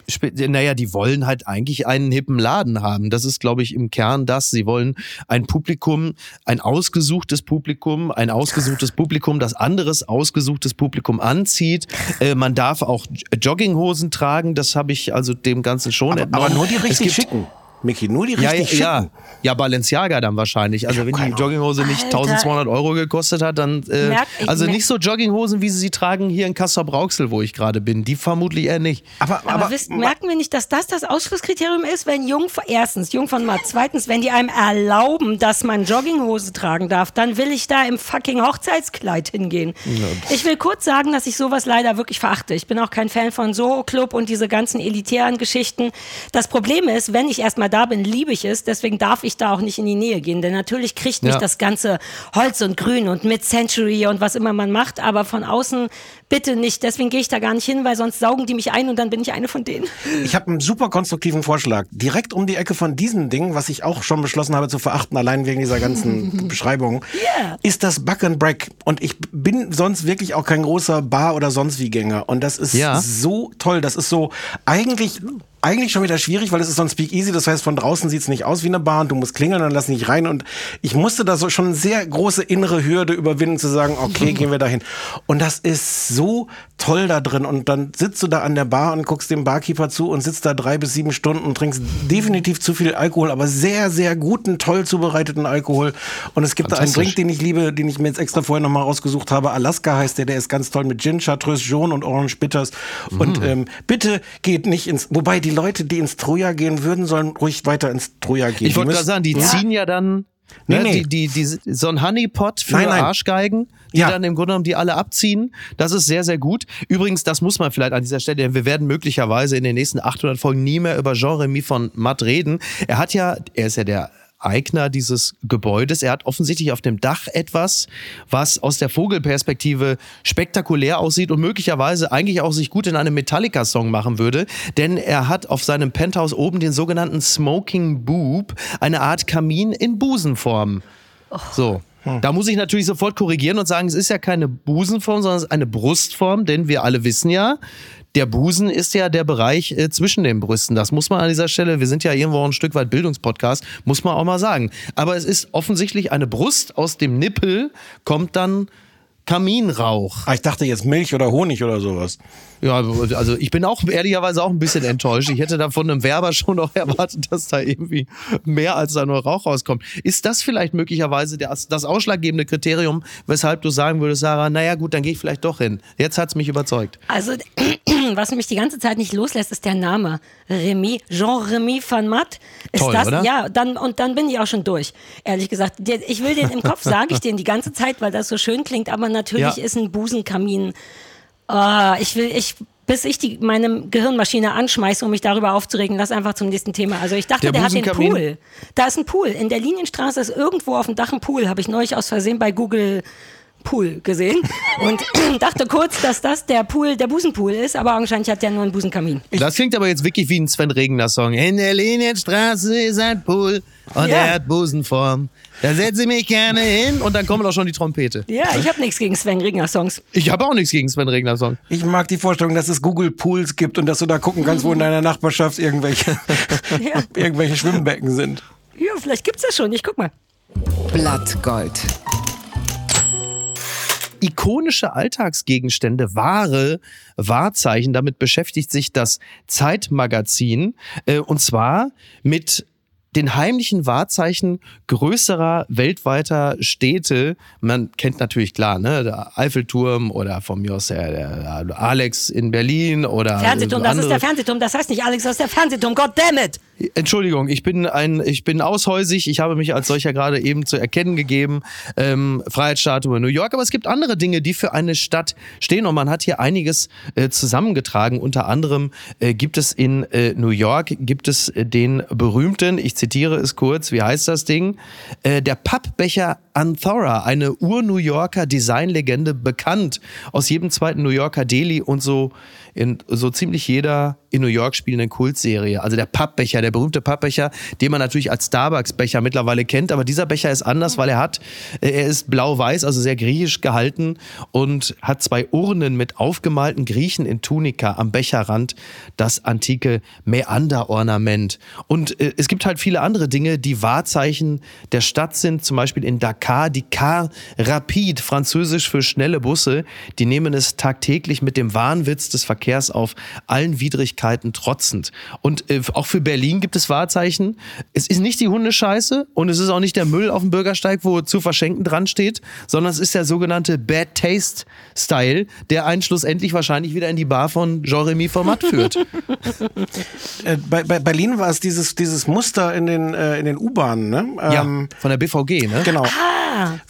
Naja, die wollen halt eigentlich einen hippen Laden haben. Das ist, glaube ich, im Kern das. Sie wollen ein Publikum, ein ausgesuchtes Publikum, ein ausgesuchtes Publikum, das anderes ausgesuchtes Publikum anzieht. Äh, man darf auch Jogginghosen tragen. Das habe ich also dem Ganzen schon Aber, entnommen. aber nur die richtig schicken. Micky, nur die Ja, richtig ja, ja. Ja, Balenciaga dann wahrscheinlich. Also wenn die Jogginghose nicht Alter. 1200 Euro gekostet hat, dann äh, Merk- also merk- nicht so Jogginghosen, wie sie sie tragen hier in Kassel Brauxel, wo ich gerade bin. Die vermutlich eher nicht. Aber, Aber, aber, wisst, merken wir nicht, dass das das Ausschlusskriterium ist, wenn Jung, erstens, Jung von Matt, zweitens, wenn die einem erlauben, dass man Jogginghose tragen darf, dann will ich da im fucking Hochzeitskleid hingehen. Ich will kurz sagen, dass ich sowas leider wirklich verachte. Ich bin auch kein Fan von Soho Club und diese ganzen elitären Geschichten. Das Problem ist, wenn ich erstmal da bin, liebe ich es, deswegen darf ich da auch nicht in die Nähe gehen, denn natürlich kriegt mich Ja. das ganze Holz und Grün und Mid-Century und was immer man macht, aber von außen bitte nicht. Deswegen gehe ich da gar nicht hin, weil sonst saugen die mich ein und dann bin ich eine von denen. Ich habe einen super konstruktiven Vorschlag. Direkt um die Ecke von diesem Ding, was ich auch schon beschlossen habe zu verachten, allein wegen dieser ganzen (laughs) Beschreibung, Yeah. ist das Buck and Break. Und ich bin sonst wirklich auch kein großer Bar- oder sonst wie Gänger. Und das ist Ja. so toll. Das ist so eigentlich eigentlich schon wieder schwierig, weil es ist so ein Speakeasy, das heißt, von draußen sieht's nicht aus wie eine Bar und du musst klingeln und dann lass nicht rein. Und ich musste da so schon eine sehr große innere Hürde überwinden, zu sagen, okay, (laughs) gehen wir dahin. Und das ist so toll da drin. Und dann sitzt du da an der Bar und guckst dem Barkeeper zu und sitzt da drei bis sieben Stunden und trinkst definitiv zu viel Alkohol, aber sehr, sehr guten, toll zubereiteten Alkohol. Und es gibt da einen. Drink, den ich liebe, den ich mir jetzt extra vorher nochmal rausgesucht habe. Alaska heißt der, der ist ganz toll mit Gin, Chartreuse Jaune und Orange Bitters. Und Mm. ähm, bitte geht nicht ins, wobei die Leute, die ins Troja gehen würden, sollen ruhig weiter ins Troja gehen. Ich wollte gerade sagen, die Ja. ziehen ja dann Nee, ne, nee. Die, die, die, so ein Honeypot für Nein, nein. Arschgeigen, die Ja. dann im Grunde genommen die alle abziehen. Das ist sehr, sehr gut. Übrigens, das muss man vielleicht an dieser Stelle, denn wir werden möglicherweise in den nächsten 800 Folgen nie mehr über Jean-Remy von Matt reden. Er hat ja, er ist ja der Eigner dieses Gebäudes. Er hat offensichtlich auf dem Dach etwas, was aus der Vogelperspektive spektakulär aussieht und möglicherweise eigentlich auch sich gut in einem Metallica-Song machen würde. Denn er hat auf seinem Penthouse oben den sogenannten Smoking Boob, eine Art Kamin in Busenform. So. Da muss ich natürlich sofort korrigieren und sagen, es ist ja keine Busenform, sondern es ist eine Brustform, denn wir alle wissen ja, der Busen ist ja der Bereich äh, zwischen den Brüsten. Das muss man an dieser Stelle, wir sind ja irgendwo auch ein Stück weit Bildungspodcast, muss man auch mal sagen. Aber es ist offensichtlich eine Brust, aus dem Nippel kommt dann Kaminrauch. Ah, ich dachte jetzt Milch oder Honig oder sowas. Ja, also ich bin auch ehrlicherweise auch ein bisschen enttäuscht. Ich hätte da von einem Werber schon noch erwartet, dass da irgendwie mehr als da nur Rauch rauskommt. Ist das vielleicht möglicherweise das, das ausschlaggebende Kriterium, weshalb du sagen würdest, Sarah, naja gut, dann gehe ich vielleicht doch hin. Jetzt hat's mich überzeugt. Also, (clears throat) was mich die ganze Zeit nicht loslässt, ist der Name. Remy, Jean-Remy van Matt. Ist Toll, das, oder? Ja, dann, und dann bin ich auch schon durch. Ehrlich gesagt. Ich will den im Kopf, (laughs) sage ich den die ganze Zeit, weil das so schön klingt, aber natürlich Ja. ist ein Busenkamin. Ah, ich will, ich, bis ich die, meine Gehirnmaschine anschmeiße, um mich darüber aufzuregen, lass einfach zum nächsten Thema. Also ich dachte, Der der, hat den? Pool. Da ist ein Pool. In der Linienstraße ist irgendwo auf dem Dach ein Pool. Habe ich neulich aus Versehen bei Google Pool gesehen und (clears throat) dachte kurz, dass das der Pool, der Busenpool ist, aber augenscheinlich hat der nur einen Busenkamin. Das klingt aber jetzt wirklich wie ein Sven Regner Song. In der Linienstraße ist ein Pool und Ja. er hat Busenform. Da setze ich mich gerne hin und dann kommt auch schon die Trompete. Ja, ich habe nichts gegen Sven Regner Songs. Ich habe auch nichts gegen Sven Regner Song. Ich mag die Vorstellung, dass es Google Pools gibt und dass du da gucken kannst, wo in deiner Nachbarschaft irgendwelche, (laughs) Ja. (laughs) irgendwelche Schwimmbecken sind. Ja, vielleicht gibt's das schon. Ich guck mal. Blattgold. Ikonische Alltagsgegenstände, Ware, Wahrzeichen. Damit beschäftigt sich das Zeitmagazin. Äh, und zwar mit den heimlichen Wahrzeichen größerer weltweiter Städte. Man kennt natürlich klar, ne, der Eiffelturm oder von mir aus der, der Alex in Berlin oder Fernsehturm, das ist der Fernsehturm. Das heißt nicht Alex, das ist der Fernsehturm. God damn it! Entschuldigung, ich bin ein, ich bin aushäusig. Ich habe mich als solcher gerade eben zu erkennen gegeben. Ähm, Freiheitsstatue New York. Aber es gibt andere Dinge, die für eine Stadt stehen. Und man hat hier einiges äh, zusammengetragen. Unter anderem äh, gibt es in äh, New York gibt es den berühmten, ich zitiere es kurz, wie heißt das Ding? Äh, der Pappbecher Anthora, eine Ur-New Yorker Designlegende, bekannt aus jedem zweiten New Yorker Deli und so in so ziemlich jeder in New York spielenden Kultserie. Also der Pappbecher, der berühmte Pappbecher, den man natürlich als Starbucks-Becher mittlerweile kennt. Aber dieser Becher ist anders, weil er hat, äh, er ist blau-weiß, also sehr griechisch gehalten und hat zwei Urnen mit aufgemalten Griechen in Tunika am Becherrand, das antike Meander-Ornament. Und äh, es gibt halt viele andere Dinge, die Wahrzeichen der Stadt sind. Zum Beispiel in Dakar die Car Rapide, französisch für schnelle Busse. Die nehmen es tagtäglich mit dem Wahnwitz des Verkehrs auf, allen Widrigkeiten trotzend. Und äh, auch für Berlin gibt es Wahrzeichen. Es ist nicht die Hundescheiße und es ist auch nicht der Müll auf dem Bürgersteig, wo zu verschenken dran steht, sondern es ist der sogenannte Bad Taste Style, der einen schlussendlich wahrscheinlich wieder in die Bar von Jean-Remy Format führt. (laughs) (laughs) Äh, bei, bei Berlin war es dieses, dieses Muster in den, äh, in den U-Bahnen, ne? ja, Ähm, von der BVG, ne? Genau.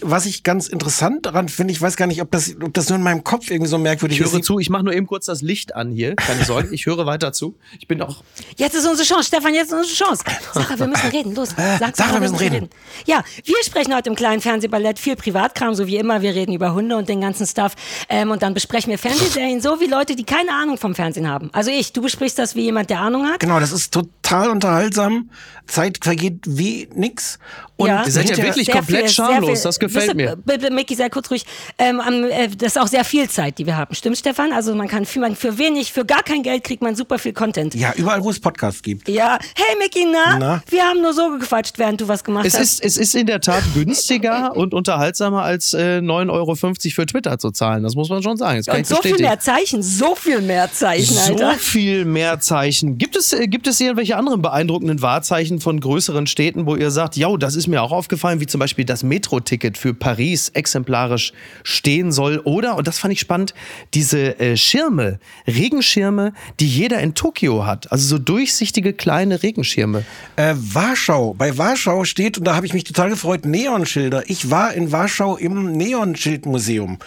Was ich ganz interessant daran finde, ich weiß gar nicht, ob das, ob das nur in meinem Kopf irgendwie so merkwürdig Ich ist. höre zu, ich mache nur eben kurz das Licht an hier. Keine Sorge, ich höre weiter zu. Ich bin auch. Jetzt ist unsere Chance, Stefan, jetzt ist unsere Chance. Sarah, wir müssen reden. Los, sag Sarah, wir müssen reden. Ja, wir sprechen heute im kleinen Fernsehballett viel Privatkram, so wie immer. Wir reden über Hunde und den ganzen Stuff. Ähm, und dann besprechen wir Fernsehserien, so wie Leute, die keine Ahnung vom Fernsehen haben. Also ich, du besprichst das wie jemand, der Ahnung hat. Genau, das ist total unterhaltsam. Zeit vergeht wie nix. Und Ja. Ihr seid ja wirklich Sehr komplett viel- schamlos, viel- das gefällt du- mir. Bitte, Micky, sei kurz ruhig. Ähm, äh, das ist auch sehr viel Zeit, die wir haben. Stimmt, Stefan? Also man kann für, man, für wenig, für gar kein Geld kriegt man super viel Content. Ja, überall, wo es Podcasts gibt. Ja, hey Micky, na? Na? Wir haben nur so gequatscht, während du was gemacht Es hast. ist, es ist in der Tat (laughs) günstiger und unterhaltsamer als äh, 9,50 Euro für Twitter zu zahlen. Das muss man schon sagen. Das kann und so viel mehr Zeichen, so viel mehr Zeichen, so Alter. viel mehr Zeichen. Gibt es, äh, gibt es irgendwelche anderen beeindruckenden Wahrzeichen von größeren Städten, wo ihr sagt, ja, das ist mir auch aufgefallen, wie zum Beispiel das Kinoticket für Paris exemplarisch stehen soll. Oder, und das fand ich spannend, diese äh, Schirme, Regenschirme, die jeder in Tokio hat. Also so durchsichtige kleine Regenschirme. Äh, Warschau. Bei Warschau steht, und da habe ich mich total gefreut, Neonschilder. Ich war in Warschau im Neonschildmuseum.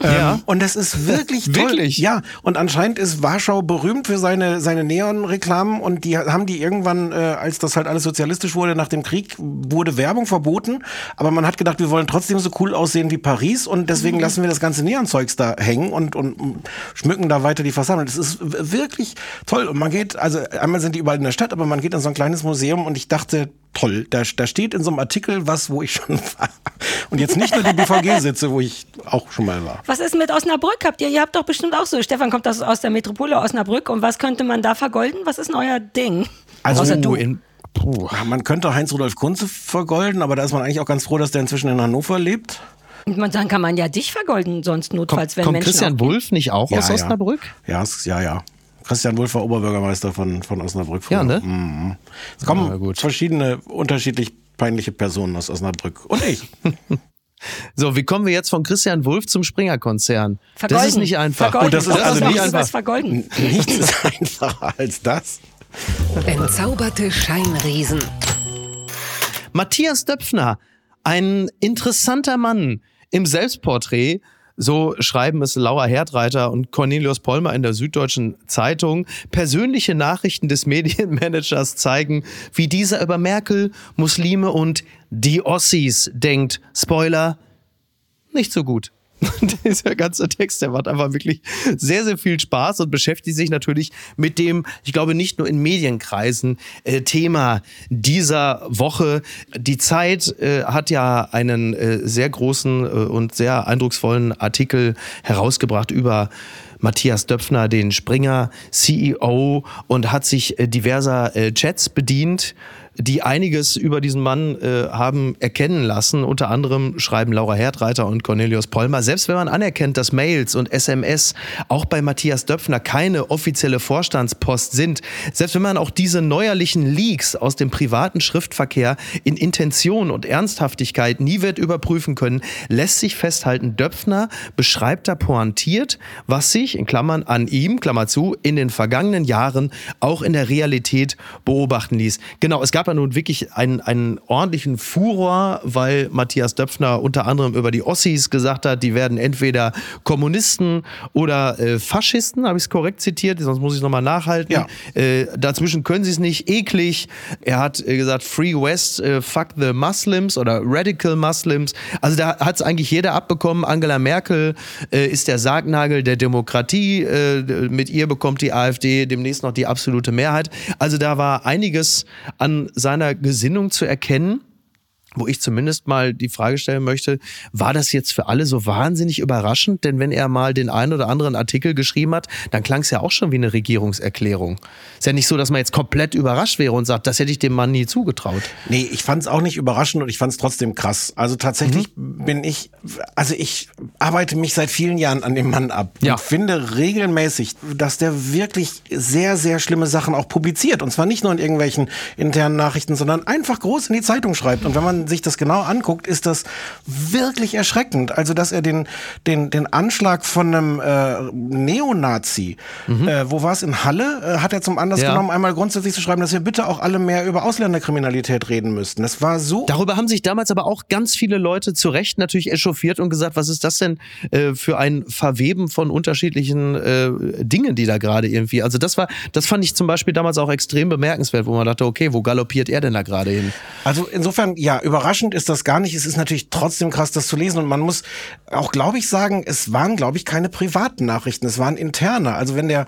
Ähm, Ja. Und das ist (laughs) wirklich toll. Wirklich? Ja, und anscheinend ist Warschau berühmt für seine, seine Neonreklamen und die haben die irgendwann, äh, als das halt alles sozialistisch wurde, nach dem Krieg, wurde Werbung verboten. Aber man hat gedacht, wir wollen trotzdem so cool aussehen wie Paris und deswegen lassen wir das ganze Neonzeugs da hängen und, und schmücken da weiter die Fassaden. Das ist wirklich toll. Und man geht, also einmal sind die überall in der Stadt, aber man geht in so ein kleines Museum und ich dachte, toll, da, da steht in so einem Artikel was, wo ich (laughs) schon war. Und jetzt nicht nur die BVG sitze, wo ich auch schon mal war. Was ist mit Osnabrück? Habt ihr, ihr habt doch bestimmt auch so. Stefan kommt aus, aus der Metropole Osnabrück. Und was könnte man da vergolden? Was ist denn euer Ding? Also Außer du. in, puh. Ja, Man könnte Heinz-Rudolf Kunze vergolden, aber da ist man eigentlich auch ganz froh, dass der inzwischen in Hannover lebt. Und man- dann kann man ja dich vergolden, sonst notfalls, Kommt, wenn kommt Menschen. Christian Wulff nicht auch aus Osnabrück? Ja, es- ja, ja. Christian Wulff war Oberbürgermeister von, von Osnabrück. früher. Ja, ne? Mhm. Es kommen verschiedene, unterschiedlich peinliche Personen aus Osnabrück. Und ich. (laughs) So, wie kommen wir jetzt von Christian Wulff zum Springer-Konzern? Das Vergolden. ist nicht einfach. Vergolden. Und das ist Doch, also doch, nicht ist einfach. was vergolden. Nichts ist (laughs) einfacher als das. Entzauberte Scheinriesen. Matthias Döpfner, ein interessanter Mann im Selbstporträt. So schreiben es Laura Herdreiter und Cornelius Pollmer in der Süddeutschen Zeitung. Persönliche Nachrichten des (laughs) Medienmanagers zeigen, wie dieser über Merkel, Muslime und die Ossis denkt. Spoiler, nicht so gut. (laughs) Dieser ganze Text, der macht einfach wirklich sehr, sehr viel Spaß und beschäftigt sich natürlich mit dem, ich glaube, nicht nur in Medienkreisen, äh, Thema dieser Woche. Die Zeit äh, hat ja einen äh, sehr großen äh, und sehr eindrucksvollen Artikel herausgebracht über Matthias Döpfner, den Springer CEO, und hat sich äh, diverser äh, Chats bedient, die einiges über diesen Mann äh, haben erkennen lassen. Unter anderem schreiben Laura Herdreiter und Cornelius Pollmer. Selbst wenn man anerkennt, dass Mails und SMS auch bei Matthias Döpfner keine offizielle Vorstandspost sind, selbst wenn man auch diese neuerlichen Leaks aus dem privaten Schriftverkehr in Intention und Ernsthaftigkeit nie wird überprüfen können, lässt sich festhalten, Döpfner beschreibt da pointiert, was sich, in Klammern an ihm, Klammer zu, in den vergangenen Jahren auch in der Realität beobachten ließ. Genau, es gab ja nun wirklich einen, einen ordentlichen Furor, weil Matthias Döpfner unter anderem über die Ossis gesagt hat, die werden entweder Kommunisten oder äh, Faschisten, habe ich es korrekt zitiert, sonst muss ich es nochmal nachhalten. Ja. Äh, dazwischen können sie es nicht, eklig. Er hat äh, gesagt, Free West, äh, fuck the Muslims oder Radical Muslims. Also da hat es eigentlich jeder abbekommen. Angela Merkel äh, ist der Sargnagel der Demokratie. Äh, mit ihr bekommt die AfD demnächst noch die absolute Mehrheit. Also da war einiges an seiner Gesinnung zu erkennen wo ich zumindest mal die Frage stellen möchte, war das jetzt für alle so wahnsinnig überraschend? Denn wenn er mal den einen oder anderen Artikel geschrieben hat, dann klang es ja auch schon wie eine Regierungserklärung. Ist ja nicht so, dass man jetzt komplett überrascht wäre und sagt, das hätte ich dem Mann nie zugetraut. Nee, ich fand es auch nicht überraschend und ich fand es trotzdem krass. Also tatsächlich bin ich, also ich arbeite mich seit vielen Jahren an dem Mann ab Ja. und finde regelmäßig, dass der wirklich sehr, sehr schlimme Sachen auch publiziert. Und zwar nicht nur in irgendwelchen internen Nachrichten, sondern einfach groß in die Zeitung schreibt. Und wenn man sich das genau anguckt, ist das wirklich erschreckend. Also, dass er den, den, den Anschlag von einem äh, Neonazi, äh, wo war es, in Halle, äh, hat er zum Anlass Ja. genommen, einmal grundsätzlich zu schreiben, dass wir bitte auch alle mehr über Ausländerkriminalität reden müssten. Das war so Darüber haben sich damals aber auch ganz viele Leute zu Recht natürlich echauffiert und gesagt, was ist das denn äh, für ein Verweben von unterschiedlichen äh, Dingen, die da gerade irgendwie. Also das war, das fand ich zum Beispiel damals auch extrem bemerkenswert, wo man dachte, okay, wo galoppiert er denn da gerade hin? Also insofern, ja, überraschend ist das gar nicht. Es ist natürlich trotzdem krass, das zu lesen. Und man muss auch, glaube ich, sagen, es waren, glaube ich, keine privaten Nachrichten. Es waren interne. Also wenn der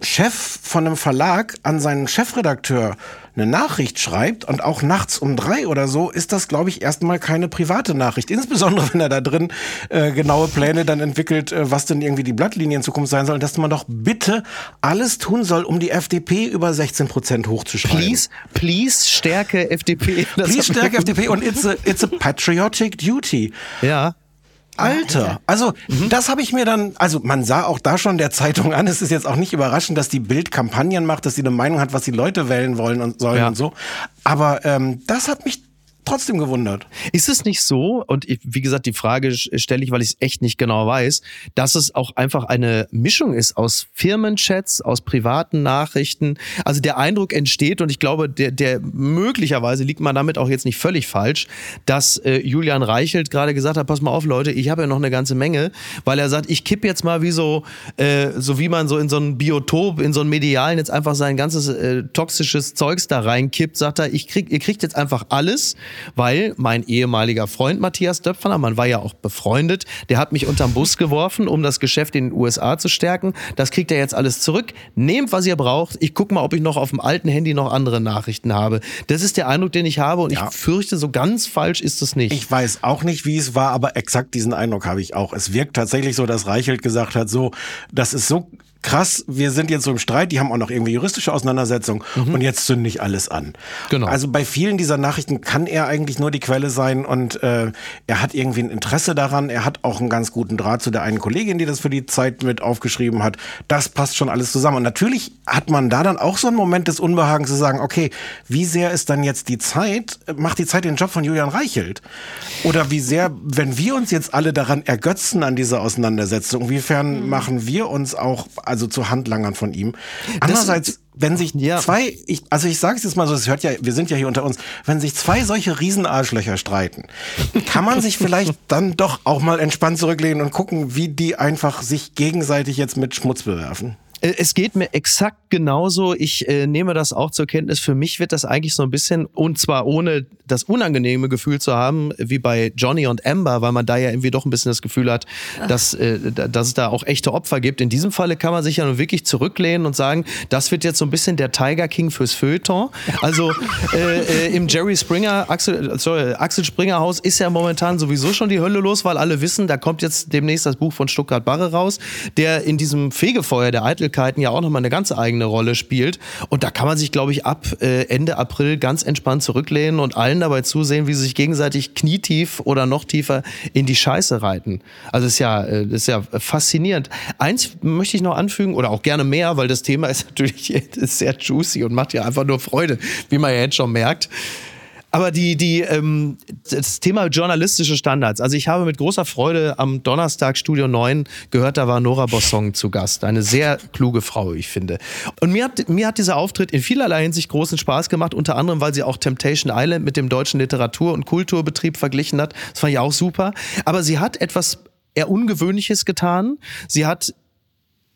Chef von einem Verlag an seinen Chefredakteur eine Nachricht schreibt und auch nachts um drei oder so, ist das, glaube ich, erstmal keine private Nachricht. (laughs) Insbesondere, wenn er da drin äh, genaue Pläne dann entwickelt, äh, was denn irgendwie die Blattlinie in Zukunft sein soll. Dass man doch bitte alles tun soll, um die FDP über 16 Prozent hochzuschreiben. Please, please stärke FDP. (laughs) Das Please stärke FDP und it's a, it's a (laughs) patriotic duty. Ja. Alter, also das habe ich mir dann, also man sah auch da schon der Zeitung an, es ist jetzt auch nicht überraschend, dass die Bild Kampagnen macht, dass sie eine Meinung hat, was die Leute wählen wollen und sollen Ja. und so. Aber ähm, das hat mich trotzdem gewundert. Ist es nicht so, und ich, wie gesagt, die Frage stelle ich, weil ich es echt nicht genau weiß, dass es auch einfach eine Mischung ist aus Firmenchats, aus privaten Nachrichten. Also der Eindruck entsteht, und ich glaube, der, der möglicherweise liegt man damit auch jetzt nicht völlig falsch, dass äh, Julian Reichelt gerade gesagt hat, pass mal auf, Leute, ich habe ja noch eine ganze Menge, weil er sagt, ich kipp jetzt mal wie so, äh, so wie man so in so ein Biotop, in so ein Medialen jetzt einfach sein ganzes äh, toxisches Zeugs da reinkippt, sagt er, ich krieg, ihr kriegt jetzt einfach alles, weil mein ehemaliger Freund Matthias Döpfner, man war ja auch befreundet, der hat mich unterm Bus geworfen, um das Geschäft in den USA zu stärken. Das kriegt er jetzt alles zurück. Nehmt, was ihr braucht. Ich guck mal, ob ich noch auf dem alten Handy noch andere Nachrichten habe. Das ist der Eindruck, den ich habe und ja. ich fürchte, so ganz falsch ist es nicht. Ich weiß auch nicht, wie es war, aber exakt diesen Eindruck habe ich auch. Es wirkt tatsächlich so, dass Reichelt gesagt hat, so, das ist so krass, wir sind jetzt so im Streit, die haben auch noch irgendwie juristische Auseinandersetzungen mhm. und jetzt zünde ich alles an. Genau. Also bei vielen dieser Nachrichten kann er eigentlich nur die Quelle sein und äh, er hat irgendwie ein Interesse daran. Er hat auch einen ganz guten Draht zu der einen Kollegin, die das für die Zeit mit aufgeschrieben hat. Das passt schon alles zusammen. Und natürlich hat man da dann auch so einen Moment des Unbehagens zu sagen, okay, wie sehr ist dann jetzt die Zeit, macht die Zeit den Job von Julian Reichelt? Oder wie sehr, wenn wir uns jetzt alle daran ergötzen an dieser Auseinandersetzung, inwiefern mhm. machen wir uns auch also zu Handlangern von ihm. Andererseits, wenn sich ja. zwei, ich, also ich sage es jetzt mal so, es hört ja, wir sind ja hier unter uns, wenn sich zwei solche Riesenarschlöcher streiten, kann man sich vielleicht (laughs) dann doch auch mal entspannt zurücklehnen und gucken, wie die einfach sich gegenseitig jetzt mit Schmutz bewerfen. Äh, es geht mir exakt genauso. Ich äh, nehme das auch zur Kenntnis. Für mich wird das eigentlich so ein bisschen, und zwar ohne das unangenehme Gefühl zu haben, wie bei Johnny und Amber, weil man da ja irgendwie doch ein bisschen das Gefühl hat, dass, äh, dass es da auch echte Opfer gibt. In diesem Falle kann man sich ja nun wirklich zurücklehnen und sagen, das wird jetzt so ein bisschen der Tiger King fürs Feuilleton. Also äh, äh, im Jerry Springer, Axel, sorry, Axel Springer Haus ist ja momentan sowieso schon die Hölle los, weil alle wissen, da kommt jetzt demnächst das Buch von Stuttgart Barre raus, der in diesem Fegefeuer der Eitel Eitelkeiten ja auch nochmal eine ganz eigene Rolle spielt. Und da kann man sich, glaube ich, ab äh, Ende April ganz entspannt zurücklehnen und allen dabei zusehen, wie sie sich gegenseitig knietief oder noch tiefer in die Scheiße reiten. Also ist ja, äh, ist ja faszinierend. Eins möchte ich noch anfügen oder auch gerne mehr, weil das Thema ist (laughs) natürlich sehr juicy und macht ja einfach nur Freude, wie man ja jetzt schon merkt. Aber die, die, ähm, das Thema journalistische Standards. Also ich habe mit großer Freude am Donnerstag Studio 9 gehört, da war Nora Bossong zu Gast. Eine sehr kluge Frau, ich finde. Und mir hat, mir hat dieser Auftritt in vielerlei Hinsicht großen Spaß gemacht, unter anderem, weil sie auch Temptation Island mit dem deutschen Literatur- und Kulturbetrieb verglichen hat. Das fand ich auch super. Aber sie hat etwas eher Ungewöhnliches getan. Sie hat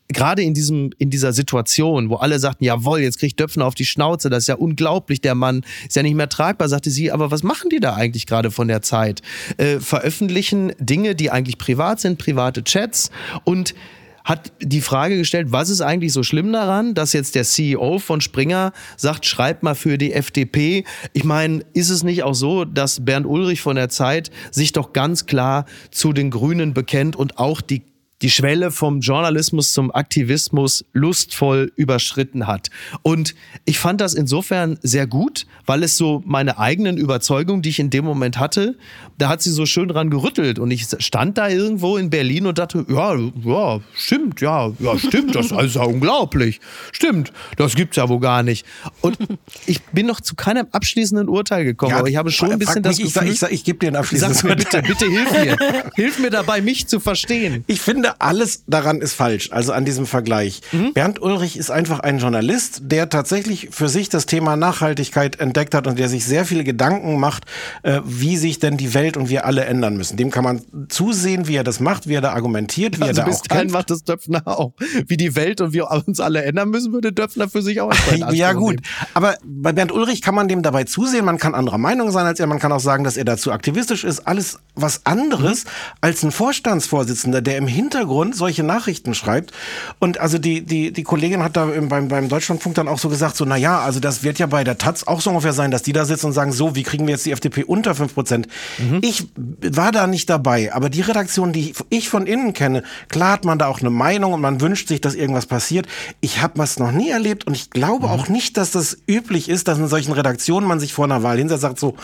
gerade in diesem in dieser Situation, wo alle sagten, jawohl, jetzt kriegt Döpfner auf die Schnauze, das ist ja unglaublich, der Mann ist ja nicht mehr tragbar, sagte sie, aber was machen die da eigentlich gerade von der Zeit? Äh, veröffentlichen Dinge, die eigentlich privat sind, private Chats und hat die Frage gestellt, was ist eigentlich so schlimm daran, dass jetzt der CEO von Springer sagt, schreibt mal für die FDP. Ich meine, ist es nicht auch so, dass Bernd Ulrich von der Zeit sich doch ganz klar zu den Grünen bekennt und auch die die Schwelle vom Journalismus zum Aktivismus lustvoll überschritten hat. Und ich fand das insofern sehr gut, weil es so meine eigenen Überzeugungen, die ich in dem Moment hatte, da hat sie so schön dran gerüttelt. Und ich stand da irgendwo in Berlin und dachte, ja, ja, stimmt, ja, ja, stimmt, das ist ja unglaublich. Stimmt, das gibt's ja wohl gar nicht. Und (laughs) ich bin noch zu keinem abschließenden Urteil gekommen, ja, aber ich habe schon ein bisschen das mich, Gefühl... Ich, sag, ich, ich gebe dir ein abschließendes Urteil. Bitte, bitte hilf mir. (laughs) hilf mir dabei, mich zu verstehen. Ich finde, finde, alles daran ist falsch, also an diesem Vergleich. Mhm. Bernd Ulrich ist einfach ein Journalist, der tatsächlich für sich das Thema Nachhaltigkeit entdeckt hat und der sich sehr viele Gedanken macht, äh, wie sich denn die Welt und wir alle ändern müssen. Dem kann man zusehen, wie er das macht, wie er da argumentiert, wie also er da auch dahin macht das Döpfner auch. Wie die Welt und wir uns alle ändern müssen, würde Döpfner für sich auch (laughs) Ja gut, aber bei Bernd Ulrich kann man dem dabei zusehen, man kann anderer Meinung sein als er, man kann auch sagen, dass er dazu aktivistisch ist, alles was anderes mhm. als ein Vorstandsvorsitzender, der im Hintergrund solche Nachrichten schreibt. Und also die, die, die Kollegin hat da beim, beim Deutschlandfunk dann auch so gesagt, so, na ja, also das wird ja bei der Taz auch so ungefähr sein, dass die da sitzen und sagen, so, wie kriegen wir jetzt die FDP unter fünf Prozent? Mhm. Ich war da nicht dabei, aber die Redaktion, die ich von innen kenne, klar hat man da auch eine Meinung und man wünscht sich, dass irgendwas passiert. Ich habe was noch nie erlebt und ich glaube mhm. auch nicht, dass das üblich ist, dass in solchen Redaktionen man sich vor einer Wahl hinsetzt sagt so,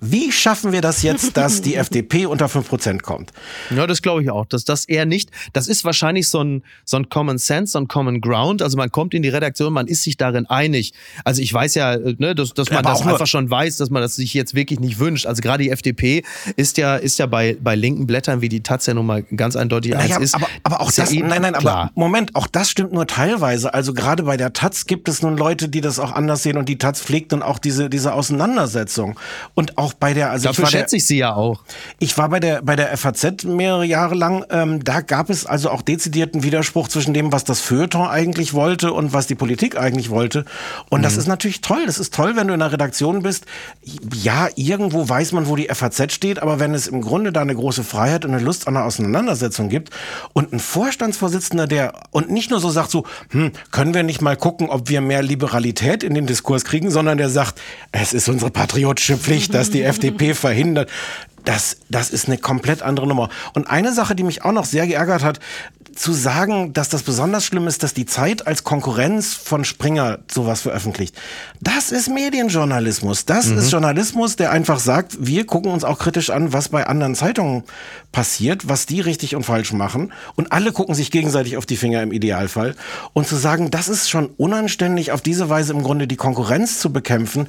wie schaffen wir das jetzt, dass die (laughs) FDP unter fünf Prozent kommt? Ja, das glaube ich auch, dass das eher nicht. das ist wahrscheinlich so ein, so ein Common Sense, so ein Common Ground. Also man kommt in die Redaktion, man ist sich darin einig. Also ich weiß ja, äh, ne, dass, dass man Aber das einfach schon weiß, dass man das sich jetzt wirklich nicht wünscht. Also gerade die FDP ist ja, ist ja bei, bei linken Blättern, wie die Taz ja nun mal ganz eindeutig eins Naja, ist. aber, aber auch ist ja das, eh nein, nein, aber klar. Moment, auch das stimmt nur teilweise. Also gerade bei der Taz gibt es nun Leute, die das auch anders sehen und die Taz pflegt dann auch diese, diese Auseinandersetzung. Und auch bei der, also Dafür ich war der, schätze ich sie ja auch. Ich war bei der, bei der FAZ mehrere Jahre lang. Ähm, da gab es also auch dezidierten Widerspruch zwischen dem, was das Feuilleton eigentlich wollte und was die Politik eigentlich wollte. Und das ist natürlich toll. Das ist toll, wenn du in einer Redaktion bist. Ja, irgendwo weiß man, wo die FAZ steht, aber wenn es im Grunde da eine große Freiheit und eine Lust an einer Auseinandersetzung gibt und ein Vorstandsvorsitzender, der und nicht nur so sagt so, hm, können wir nicht mal gucken, ob wir mehr Liberalität in den Diskurs kriegen, sondern der sagt, es ist unsere patriotische Pflicht, dass die FDP verhindert. Das, das ist eine komplett andere Nummer. Und eine Sache, die mich auch noch sehr geärgert hat, zu sagen, dass das besonders schlimm ist, dass die Zeit als Konkurrenz von Springer sowas veröffentlicht. Das ist Medienjournalismus. Das ist Journalismus, der einfach sagt, wir gucken uns auch kritisch an, was bei anderen Zeitungen passiert, was die richtig und falsch machen. Und alle gucken sich gegenseitig auf die Finger im Idealfall. Und zu sagen, das ist schon unanständig, auf diese Weise im Grunde die Konkurrenz zu bekämpfen,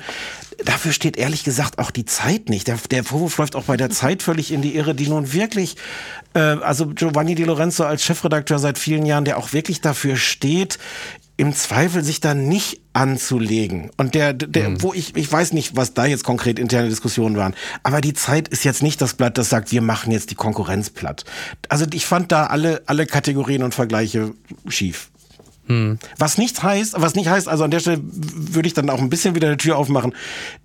dafür steht ehrlich gesagt auch die Zeit nicht. Der, der Vorwurf läuft auch bei der Zeit völlig in die Irre, die nun wirklich, äh, also Giovanni Di Lorenzo als Chefredakteur seit vielen Jahren, der auch wirklich dafür steht, im Zweifel sich da nicht anzulegen. Und der, der wo ich, ich weiß nicht, was da jetzt konkret interne Diskussionen waren, aber die Zeit ist jetzt nicht das Blatt, das sagt, wir machen jetzt die Konkurrenz platt. Also ich fand da alle, alle Kategorien und Vergleiche schief. Was nicht heißt, was nicht heißt, also an der Stelle würde ich dann auch ein bisschen wieder die Tür aufmachen.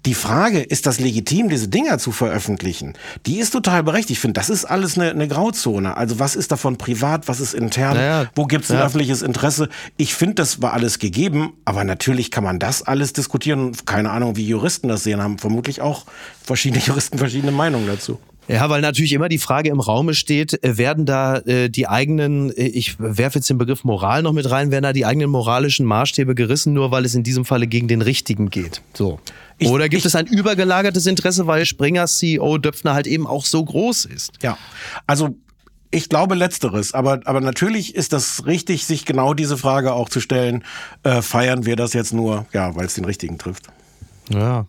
Die Frage, ist das legitim, diese Dinger zu veröffentlichen? Die ist total berechtigt. Ich finde, das ist alles eine, eine Grauzone. Also was ist davon privat, was ist intern, Naja, wo gibt es ein ja. öffentliches Interesse? Ich finde, das war alles gegeben, aber natürlich kann man das alles diskutieren. Keine Ahnung, wie Juristen das sehen, haben vermutlich auch verschiedene (laughs) Juristen verschiedene Meinungen dazu. Ja, weil natürlich immer die Frage im Raume steht, äh, werden da äh, die eigenen, äh, ich werfe jetzt den Begriff Moral noch mit rein, werden da die eigenen moralischen Maßstäbe gerissen, nur weil es in diesem Falle gegen den Richtigen geht. So. Ich- Oder gibt ich- es ein übergelagertes Interesse, weil Springers CEO Döpfner halt eben auch so groß ist? Ja, also ich glaube letzteres, aber, aber natürlich ist das richtig, sich genau diese Frage auch zu stellen, äh, feiern wir das jetzt nur, ja, weil es den Richtigen trifft. Ja.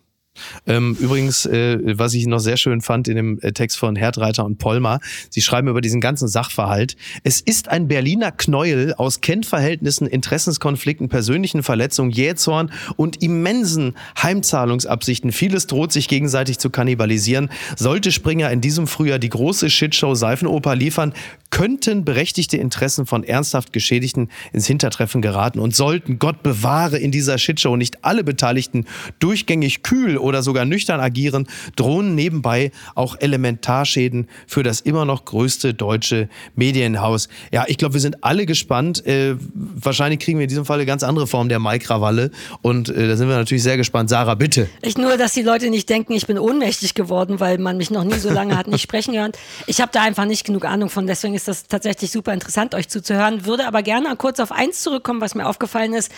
Ähm, übrigens, äh, was ich noch sehr schön fand in dem äh, Text von Herdreiter und Polmer, sie schreiben über diesen ganzen Sachverhalt. Es ist ein Berliner Knäuel aus Kennverhältnissen, Interessenskonflikten, persönlichen Verletzungen, Jähzorn und immensen Heimzahlungsabsichten. Vieles droht sich gegenseitig zu kannibalisieren. Sollte Springer in diesem Frühjahr die große Shitshow Seifenoper liefern, könnten berechtigte Interessen von ernsthaft Geschädigten ins Hintertreffen geraten und sollten, Gott bewahre, in dieser Shitshow nicht alle Beteiligten durchgängig kühl oder sogar nüchtern agieren, drohen nebenbei auch Elementarschäden für das immer noch größte deutsche Medienhaus. Ja, ich glaube, wir sind alle gespannt. Äh, wahrscheinlich kriegen wir in diesem Fall eine ganz andere Form der Maikrawalle und äh, da sind wir natürlich sehr gespannt. Sarah, bitte. Ich nur, dass die Leute nicht denken, ich bin ohnmächtig geworden, weil man mich noch nie so lange hat nicht sprechen gehört. Ich habe da einfach nicht genug Ahnung von, deswegen ist das tatsächlich super interessant, euch zuzuhören. Würde aber gerne kurz auf eins zurückkommen, was mir aufgefallen ist,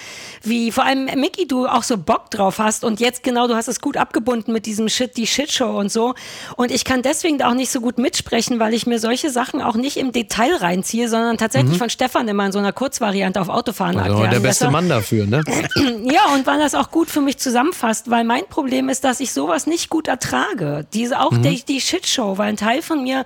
wie vor allem Mickey, du auch so Bock drauf hast und jetzt genau, du hast es gut abgebunden mit diesem Shit, die Shitshow und so. Und ich kann deswegen da auch nicht so gut mitsprechen, weil ich mir solche Sachen auch nicht im Detail reinziehe, sondern tatsächlich von Stefan immer in so einer Kurzvariante auf Autofahren Also erklären der beste lasse. Mann dafür, ne? (clears throat) Ja, und weil das auch gut für mich zusammenfasst, weil mein Problem ist, dass ich sowas nicht gut ertrage. Diese, auch die, die Shitshow, weil ein Teil von mir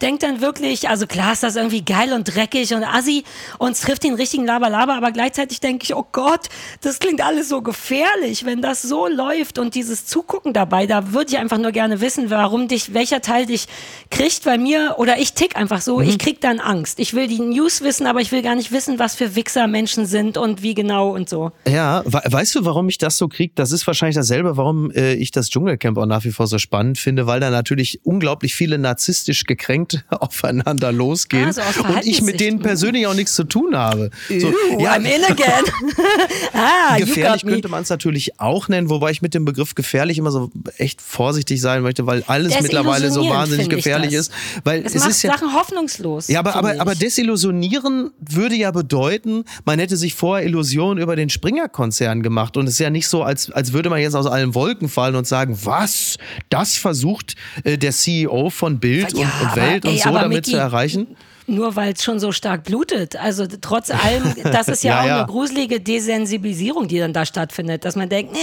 denkt dann wirklich, also klar ist das irgendwie geil und dreckig und assi und es trifft den richtigen Laber-Laber, aber gleichzeitig denke ich, oh Gott, das klingt alles so gefährlich, wenn das so läuft und dieses Zugucken dabei, da würde ich einfach nur gerne wissen, warum dich, welcher Teil dich kriegt, weil mir, oder ich tick einfach so, ich krieg dann Angst. Ich will die News wissen, aber ich will gar nicht wissen, was für Wichser Menschen sind und wie genau und so. Ja, we weißt du, warum ich das so krieg? Das ist wahrscheinlich dasselbe, warum äh, ich das Dschungelcamp auch nach wie vor so spannend finde, weil da natürlich unglaublich viele narzisstisch gekränkt (laughs) aufeinander losgehen Ah, so und ich mit denen Verhaltenssichten. persönlich auch nichts zu tun habe. So, Ew, I'm in (laughs) again. (laughs) ah, gefährlich könnte man es natürlich auch nennen, wobei ich mit dem Begriff gefährlich immer so echt vorsichtig sein möchte, weil alles mittlerweile so wahnsinnig gefährlich ist. Weil Es, es macht ist ja, Sachen hoffnungslos. ja, aber, aber, aber desillusionieren würde ja bedeuten, man hätte sich vorher Illusionen über den Springer-Konzern gemacht. Und es ist ja nicht so, als, als würde man jetzt aus allen Wolken fallen und sagen, was? Das versucht äh, der CEO von Bild Ja, und, und aber, Welt und ey, so aber damit Micky, zu erreichen? Nur weil es schon so stark blutet. Also trotz allem, das ist (laughs) ja, Ja, auch ja. eine gruselige Desensibilisierung, die dann da stattfindet, dass man denkt, nee,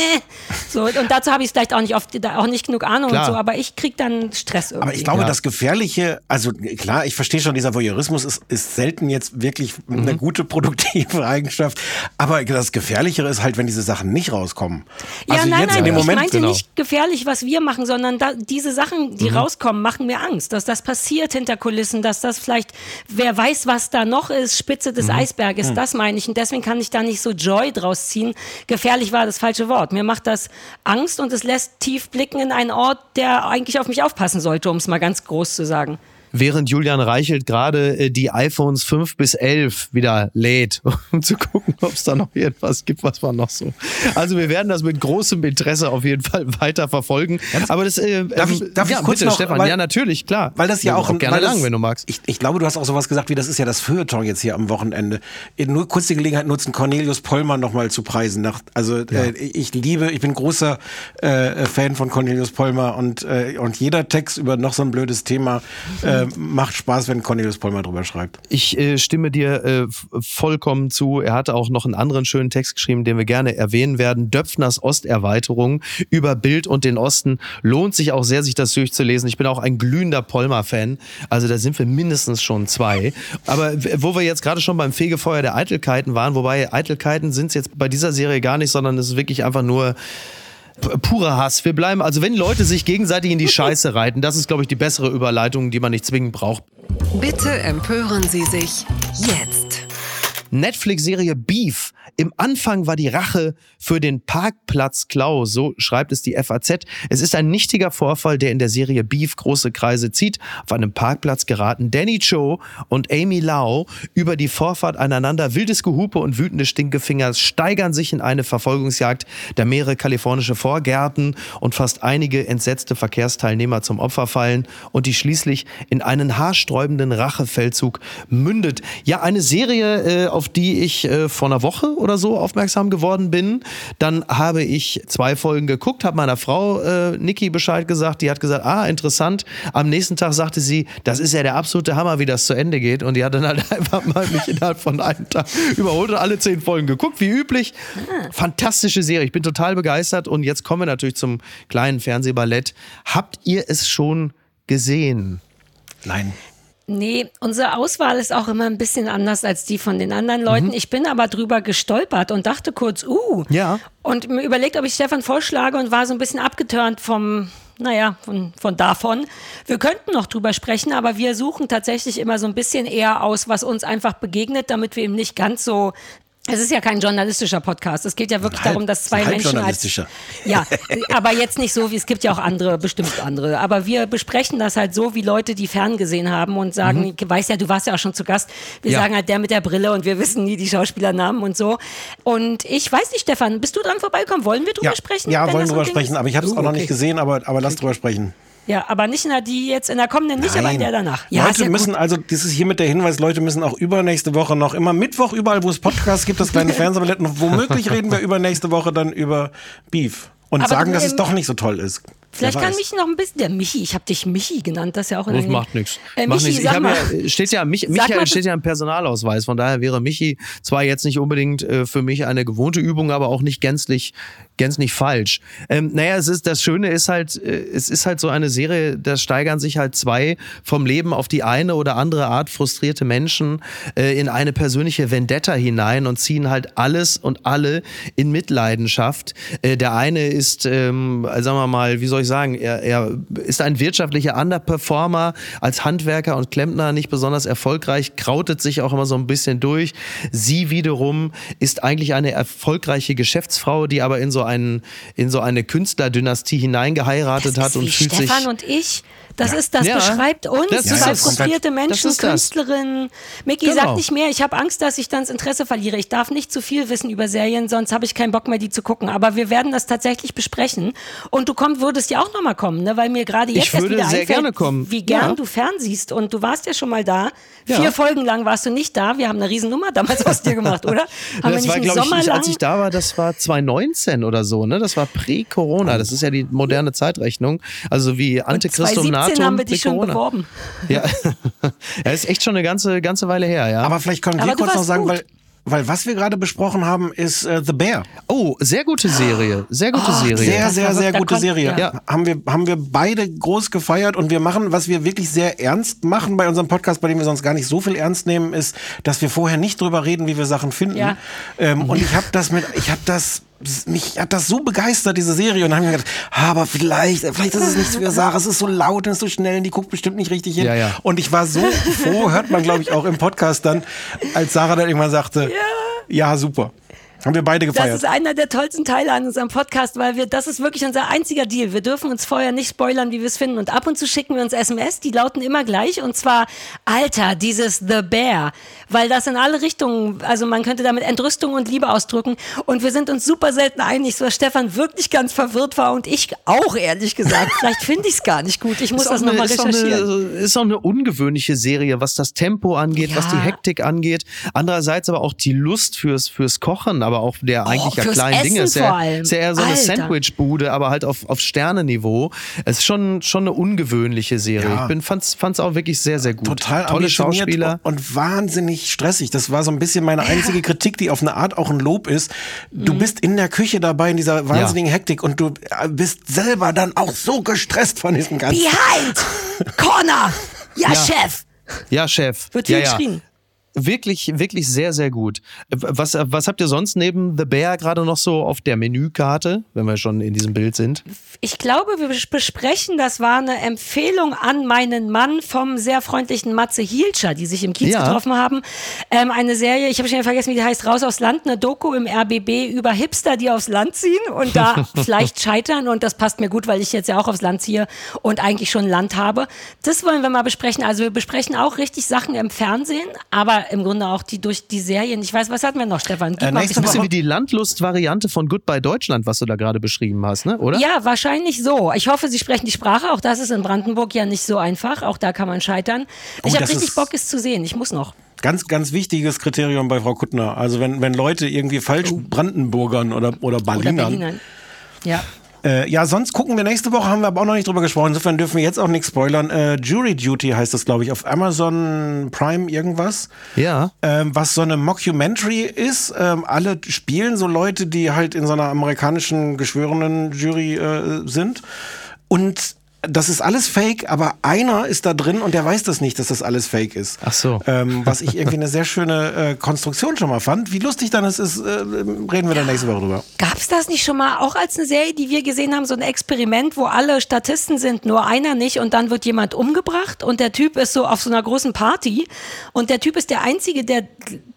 so und dazu habe ich vielleicht auch nicht oft auch nicht genug Ahnung Klar. und so, aber ich krieg dann Stress irgendwie. Aber ich glaube, Ja. das Gefährliche, also klar, ich verstehe schon, dieser Voyeurismus ist, ist selten jetzt wirklich eine gute produktive (laughs) Eigenschaft. Aber das Gefährlichere ist halt, wenn diese Sachen nicht rauskommen. Ja, also nein, jetzt nein, in dem ich Moment. meinte genau. nicht gefährlich, was wir machen, sondern da, diese Sachen, Mhm. die rauskommen, machen mir Angst, dass das passiert hinter Kulissen, dass das vielleicht, wer weiß, was da noch ist, Spitze Mhm. des Eisberges, das meine ich. Und deswegen kann ich da nicht so Joy draus ziehen. Gefährlich war das falsche Wort. Mir macht das Angst und es lässt tief blicken in einen Ort, der eigentlich auf mich aufpassen sollte, um es mal ganz groß zu sagen. Während Julian Reichelt gerade äh, die iPhones 5 bis 11 wieder lädt, (laughs) um zu gucken, ob es da noch irgendwas gibt, was war noch so. Also wir werden das mit großem Interesse auf jeden Fall (laughs) weiter verfolgen. Aber das, äh, Darf ich- ähm, darf ich ja, kurz bitte, noch- Stefan, weil- ja natürlich, klar. Weil das ja auch, ein- gerne das, lang, wenn du magst. Ich, ich glaube, du hast auch sowas gesagt, wie das ist ja das Feuilleton jetzt hier am Wochenende. Nur kurz die Gelegenheit nutzen, Cornelius Pollmer nochmal zu preisen. Nach, also äh, ich liebe, ich bin großer äh, Fan von Cornelius Pollmer und, äh, und jeder Text über noch so ein blödes Thema äh, macht Spaß, wenn Cornelius Pollmer drüber schreibt. Ich äh, stimme dir äh, vollkommen zu. Er hatte auch noch einen anderen schönen Text geschrieben, den wir gerne erwähnen werden. Döpfners Osterweiterung über Bild und den Osten. Lohnt sich auch sehr, sich das durchzulesen. Ich bin auch ein glühender Polmer-Fan. Also da sind wir mindestens schon zwei. Aber wo wir jetzt gerade schon beim Fegefeuer der Eitelkeiten waren, wobei Eitelkeiten sind es jetzt bei dieser Serie gar nicht, sondern es ist wirklich einfach nur purer Hass. Wir bleiben, also wenn Leute sich gegenseitig in die Scheiße (laughs) reiten, das ist, glaube ich, die bessere Überleitung, die man nicht zwingend braucht. Bitte empören Sie sich jetzt. Netflix-Serie Beef. Im Anfang war die Rache für den Parkplatz Klau, so schreibt es die FAZ. Es ist ein nichtiger Vorfall, der in der Serie Beef große Kreise zieht. Auf einem Parkplatz geraten Danny Cho und Amy Lau über die Vorfahrt aneinander. Wildes Gehupe und wütende Stinkefinger steigern sich in eine Verfolgungsjagd, der mehrere kalifornische Vorgärten und fast einige entsetzte Verkehrsteilnehmer zum Opfer fallen und die schließlich in einen haarsträubenden Rachefeldzug mündet. Ja, eine Serie, äh, auf die ich äh, vor einer Woche oder so aufmerksam geworden bin. Dann habe ich zwei Folgen geguckt, habe meiner Frau äh, Niki Bescheid gesagt. Die hat gesagt, ah, interessant. Am nächsten Tag sagte sie, das ist ja der absolute Hammer, wie das zu Ende geht. Und die hat dann halt (laughs) einfach mal mich innerhalb von einem Tag überholt und alle zehn Folgen geguckt, wie üblich. Fantastische Serie. Ich bin total begeistert. Und jetzt kommen wir natürlich zum kleinen Fernsehballett. Habt ihr es schon gesehen? Nein. Nee, unsere Auswahl ist auch immer ein bisschen anders als die von den anderen Leuten. Ich bin aber drüber gestolpert und dachte kurz, uh. Ja. Und mir überlegt, ob ich Stefan vorschlage und war so ein bisschen abgeturnt vom, naja, von, von davon. Wir könnten noch drüber sprechen, aber wir suchen tatsächlich immer so ein bisschen eher aus, was uns einfach begegnet, damit wir eben nicht ganz so es ist ja kein journalistischer Podcast. Es geht ja wirklich Halb- darum, dass zwei halb Menschen als journalistischer. ja, (laughs) aber jetzt nicht so wie es gibt ja auch andere, bestimmt andere. Aber wir besprechen das halt so, wie Leute, die ferngesehen haben und sagen, ich weiß ja, du warst ja auch schon zu Gast. Wir Mhm. Ja. sagen halt der mit der Brille und wir wissen nie die Schauspielernamen und so. Und ich weiß nicht, Stefan, bist du dran vorbeikommen? Wollen wir drüber Ja, sprechen? ja wollen drüber sprechen, ist? aber ich habe es auch noch okay. nicht gesehen, aber, aber lass drüber sprechen. Ja, aber nicht in der, die jetzt in der kommenden, nicht, aber in der danach. Ja, Leute ja müssen gut. also, das ist hiermit der Hinweis, Leute müssen auch übernächste Woche noch immer Mittwoch, überall wo es Podcasts gibt, das kleine (laughs) Fernsehballett. Und womöglich (laughs) reden wir übernächste Woche dann über Beef. Und Aber sagen, dass es ähm, doch nicht so toll ist. Vielleicht kann. Michi noch ein bisschen, der Michi, ich habe dich Michi genannt, das ist ja auch Das unangenehm. macht nichts. Äh, Macht Michi, nichts. Ich sag mal, ja, steht ja, mich, Sag Michael mal, steht ja im Personalausweis. Von daher wäre Michi zwar jetzt nicht unbedingt äh, für mich eine gewohnte Übung, aber auch nicht gänzlich, gänzlich falsch. Ähm, naja, es ist, das Schöne ist halt, äh, es ist halt so eine Serie, da steigern sich halt zwei vom Leben auf die eine oder andere Art frustrierte Menschen äh, in eine persönliche Vendetta hinein und ziehen halt alles und alle in Mitleidenschaft. Äh, der eine ist, ähm, sagen wir mal, wie soll ich sagen, er, er ist ein wirtschaftlicher Underperformer, als Handwerker und Klempner nicht besonders erfolgreich, krautet sich auch immer so ein bisschen durch. Sie wiederum ist eigentlich eine erfolgreiche Geschäftsfrau, die aber in so einen, in so eine Künstlerdynastie hineingeheiratet das hat ist und wie fühlt Stefan sich und ich. Das ist, das Ja. beschreibt uns, Das zwei frustrierte Menschen. Künstlerinnen. Micky, Genau. sag nicht mehr. Ich habe Angst, dass ich dann das Interesse verliere. Ich darf nicht zu viel wissen über Serien, sonst habe ich keinen Bock mehr, die zu gucken. Aber wir werden das tatsächlich besprechen. Und du komm, würdest ja auch nochmal kommen, ne? weil mir gerade jetzt Ich erst würde wieder sehr einfällt, gerne kommen. wie gern Ja. du fernsiehst. Und du warst ja schon mal da. Ja. Vier Folgen lang warst du nicht da. Wir haben eine Riesennummer damals aus dir gemacht, oder? (laughs) Haben das wir war, nicht einen glaube Sommer ich, lang? als ich da war, das war 2019 oder so, ne? Das war pre-Corona. Das ist ja die moderne Zeitrechnung. Also wie Ante Christum 2017 Natum haben wir dich schon beworben. Ja. (laughs) ja, ist echt schon eine ganze, ganze Weile her, ja. Aber vielleicht können wir kurz noch sagen, gut. weil, weil was wir gerade besprochen haben, ist äh, The Bear. oh, sehr gute Serie. Sehr gute Serie. Sehr, sehr, sehr gute Serie. ja. Haben, wir, haben wir beide groß gefeiert und wir machen, was wir wirklich sehr ernst machen bei unserem Podcast, bei dem wir sonst gar nicht so viel ernst nehmen, ist, dass wir vorher nicht drüber reden, wie wir Sachen finden. Ja. Ähm, und ich habe das mit, ich habe das mich hat das so begeistert, diese Serie. Und dann habe ich mir gedacht, aber vielleicht, vielleicht ist es nichts für Sarah. Es ist so laut und ist so schnell und die guckt bestimmt nicht richtig hin. Ja, ja. Und ich war so froh, hört man, glaube ich, auch im Podcast dann, als Sarah dann irgendwann sagte, ja, super. Haben wir beide Das gefeiert. ist einer der tollsten Teile an unserem Podcast, weil wir, das ist wirklich unser einziger Deal. Wir dürfen uns vorher nicht spoilern, wie wir es finden. Und ab und zu schicken wir uns SMS, die lauten immer gleich. Und zwar, Alter, dieses The Bear. Weil das in alle Richtungen, also man könnte damit Entrüstung und Liebe ausdrücken. Und wir sind uns super selten einig, so dass Stefan wirklich ganz verwirrt war und ich auch, ehrlich gesagt. (laughs) Vielleicht finde ich es gar nicht gut. Ich muss Ist das nochmal ist auch recherchieren. Eine, ist auch eine ungewöhnliche Serie, was das Tempo angeht, was Ja. die Hektik angeht. Andererseits aber auch die Lust fürs, fürs Kochen, aber auch der eigentlich ja Oh, fürs kleinen Dinge. Ist ja, ist ja eher so eine. Sandwichbude, aber halt auf, auf Sternenniveau. Es ist schon, schon eine ungewöhnliche Serie. Ja. Ich bin, fand's, fand's auch wirklich sehr, sehr gut. Total Tolle Schauspieler. und wahnsinnig stressig. Das war so ein bisschen meine einzige Kritik, die auf eine Art auch ein Lob ist. Du Mhm. bist in der Küche dabei in dieser wahnsinnigen Hektik und du äh, bist selber dann auch so gestresst von diesem ganzen. Behind! (laughs) Corner! Ja, Ja. Chef! Ja, Chef. Wird ja, viel ja. Wirklich, wirklich sehr, sehr gut. Was, was habt ihr sonst neben The Bear gerade noch so auf der Menükarte, wenn wir schon in diesem Bild sind? Ich glaube, wir bes- besprechen, das war eine Empfehlung an meinen Mann vom sehr freundlichen Matze Hielscher, die sich im Kiez Ja. getroffen haben. Ähm, eine Serie, ich habe schon vergessen, wie die heißt, Raus aufs Land, eine Doku im RBB über Hipster, die aufs Land ziehen und da (laughs) vielleicht scheitern. Und das passt mir gut, weil ich jetzt ja auch aufs Land ziehe und eigentlich schon Land habe. Das wollen wir mal besprechen. Also wir besprechen auch richtig Sachen im Fernsehen, aber im Grunde auch die durch die Serien. Ich weiß, was hatten wir noch, Stefan? Gib Äh, mal ein bisschen bisschen wie die Landlust-Variante von Goodbye Deutschland, was du da gerade beschrieben hast, ne? oder? Ja, wahrscheinlich so. Ich hoffe, Sie sprechen die Sprache. Auch das ist in Brandenburg ja nicht so einfach. Auch da kann man scheitern. Ich Oh, habe das richtig ist- Bock, es zu sehen. Ich muss noch. Ganz, ganz wichtiges Kriterium bei Frau Kuttner. Also wenn, wenn Leute irgendwie falsch Brandenburgern oder, oder Oh. Oder Berlinern. Berlinern. Ja. Äh, ja, sonst gucken wir nächste Woche, haben wir aber auch noch nicht drüber gesprochen. Insofern dürfen wir jetzt auch nichts spoilern. Äh, Jury Duty heißt das, glaube ich, auf Amazon Prime irgendwas. Ja. ähm, was so eine Mockumentary ist. Ähm, alle spielen so Leute, die halt in so einer amerikanischen geschworenen Jury äh, sind. Und das ist alles fake, aber einer ist da drin und der weiß das nicht, dass das alles fake ist. Ach so. Ähm, was ich irgendwie (laughs) eine sehr schöne äh, Konstruktion schon mal fand. Wie lustig dann es ist, äh, reden wir dann nächste Woche drüber. Gab's das nicht schon mal auch als eine Serie, die wir gesehen haben, so ein Experiment, wo alle Statisten sind, nur einer nicht und dann wird jemand umgebracht und der Typ ist so auf so einer großen Party und der Typ ist der Einzige, der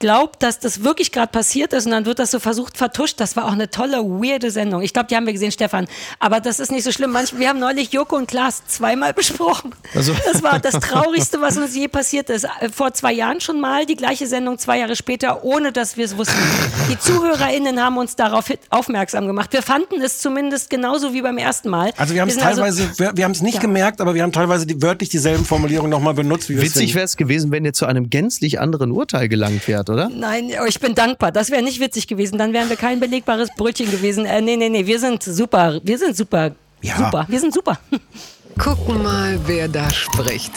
glaubt, dass das wirklich gerade passiert ist und dann wird das so versucht vertuscht. Das war auch eine tolle, weirde Sendung. Ich glaube, die haben wir gesehen, Stefan. Aber das ist nicht so schlimm. Manch, wir haben neulich Joko und Klaas zweimal besprochen. Also- Das war das (laughs) Traurigste, was uns je passiert ist. Äh, Vor zwei Jahren schon mal, die gleiche Sendung zwei Jahre später, ohne dass wir es wussten. Die ZuhörerInnen haben uns darauf aufmerksam gemacht. Wir fanden es zumindest genauso wie beim ersten Mal. Also wir haben es sind teilweise, wir, wir haben es nicht Ja. gemerkt, aber wir haben teilweise die, wörtlich dieselben Formulierungen nochmal benutzt, Witzig wäre es gewesen, wenn ihr zu einem gänzlich anderen Urteil gelangt wärt, oder? Nein, oh, ich bin dankbar. Das wäre nicht witzig gewesen. Dann wären wir kein belegbares Brötchen gewesen. Äh, nee, nee, nee, wir sind super. Wir sind super. Ja. Super. Wir sind super. Gucken mal, wer da spricht.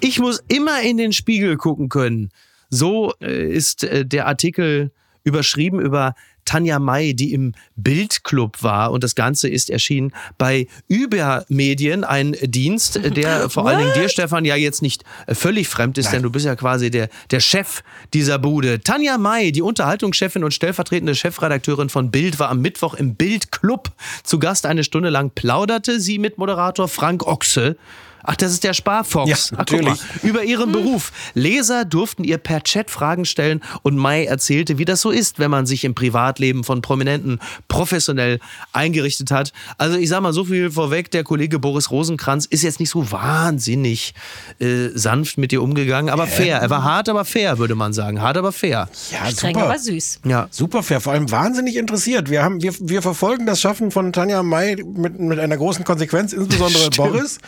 Ich muss immer in den Spiegel gucken können. So äh, ist äh, der Artikel überschrieben über Tanja May, die im Bildclub war. Und das Ganze ist erschienen bei Übermedien, ein Dienst, (laughs) der vor allen Dingen dir, Stefan, ja jetzt nicht äh, völlig fremd ist, denn du bist ja quasi der, der Chef dieser Bude. Tanja May, die Unterhaltungschefin und stellvertretende Chefredakteurin von Bild, war am Mittwoch im Bildclub zu Gast. Eine Stunde lang plauderte sie mit Moderator Frank Ochse Ach, das ist der Sparfox. Ja, Ach, mal. natürlich. Über ihren Beruf. Leser durften ihr per Chat Fragen stellen und Mai erzählte, wie das so ist, wenn man sich im Privatleben von Prominenten professionell eingerichtet hat. Also ich sag mal so viel vorweg, der Kollege Boris Rosenkranz ist jetzt nicht so wahnsinnig äh, sanft mit ihr umgegangen, aber fair. Er war hart, aber fair, würde man sagen. Hart, aber fair. Ja, Streng, super. aber süß. Ja. Super fair, vor allem wahnsinnig interessiert. Wir, haben, wir, wir verfolgen das Schaffen von Tanja May mit, mit einer großen Konsequenz, insbesondere. (laughs) Boris.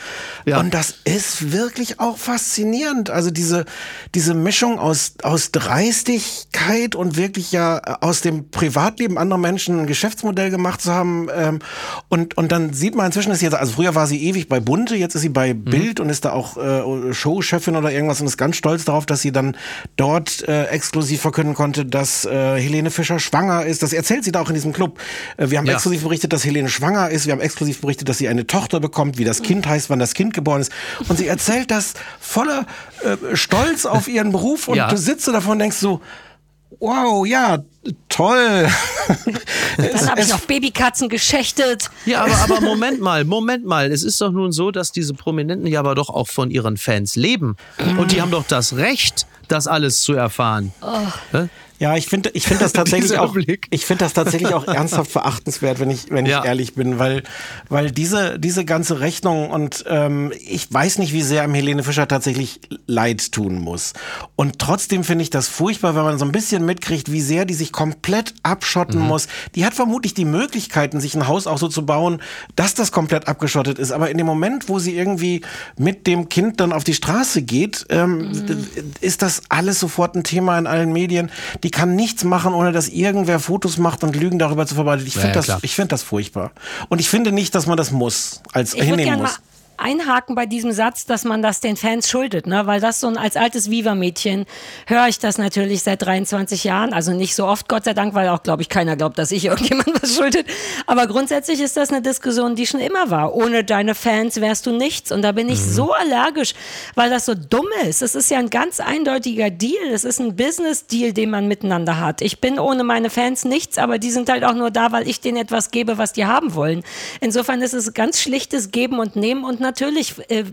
Ja. Und das ist wirklich auch faszinierend. Also diese, diese Mischung aus, aus Dreistigkeit und wirklich ja aus dem Privatleben anderer Menschen ein Geschäftsmodell gemacht zu haben. Ähm, und, und dann sieht man inzwischen, ist jetzt, also früher war sie ewig bei Bunte, jetzt ist sie bei Mhm. Bild und ist da auch äh, Showchefin oder irgendwas und ist ganz stolz darauf, dass sie dann dort äh, exklusiv verkünden konnte, dass äh, Helene Fischer schwanger ist. Das erzählt sie da auch in diesem Club. Äh, wir haben Ja. exklusiv berichtet, dass Helene schwanger ist. Wir haben exklusiv berichtet, dass sie eine Tochter bekommt, wie das Kind heißt, wann das Kind geboren ist. Und sie erzählt das voller äh, Stolz auf ihren Beruf und Ja. du sitzt so davon und denkst so, wow, ja, toll. Dann habe ich noch Babykatzen geschächtet. Ja, aber, aber (laughs) Moment mal, Moment mal. Es ist doch nun so, dass diese Prominenten ja aber doch auch von ihren Fans leben. Und die haben doch das Recht, das alles zu erfahren. Hä? Ja, ich finde ich finde das (laughs) tatsächlich auch Blick. ich finde das tatsächlich auch (laughs) ernsthaft verachtenswert, wenn ich wenn Ja. ich ehrlich bin, weil weil diese diese ganze Rechnung und ähm, ich weiß nicht, wie sehr einem Helene Fischer tatsächlich leid tun muss. Und trotzdem finde ich das furchtbar, wenn man so ein bisschen mitkriegt, wie sehr die sich komplett abschotten muss. Die hat vermutlich die Möglichkeiten, sich ein Haus auch so zu bauen, dass das komplett abgeschottet ist. Aber in dem Moment, wo sie irgendwie mit dem Kind dann auf die Straße geht, ähm, ist das alles sofort ein Thema in allen Medien. Die kann nichts machen, ohne dass irgendwer Fotos macht und Lügen darüber zu verbreiten. Ich finde ja, das, ich finde das furchtbar. Und ich finde nicht, dass man das muss, als Ich hinnehmen muss. Einhaken bei diesem Satz, dass man das den Fans schuldet, ne? Weil das so ein als altes Viva-Mädchen höre ich das natürlich seit 23 Jahren, also nicht so oft, Gott sei Dank, weil auch, glaube ich, keiner glaubt, dass ich (laughs) irgendjemand was schuldet. Aber grundsätzlich ist das eine Diskussion, die schon immer war. Ohne deine Fans wärst du nichts. Und da bin ich so allergisch, weil das so dumm ist. Es ist ja ein ganz eindeutiger Deal. Es ist ein Business-Deal, den man miteinander hat. Ich bin ohne meine Fans nichts, aber die sind halt auch nur da, weil ich denen etwas gebe, was die haben wollen. Insofern ist es ganz schlichtes Geben und Nehmen und natürlich äh,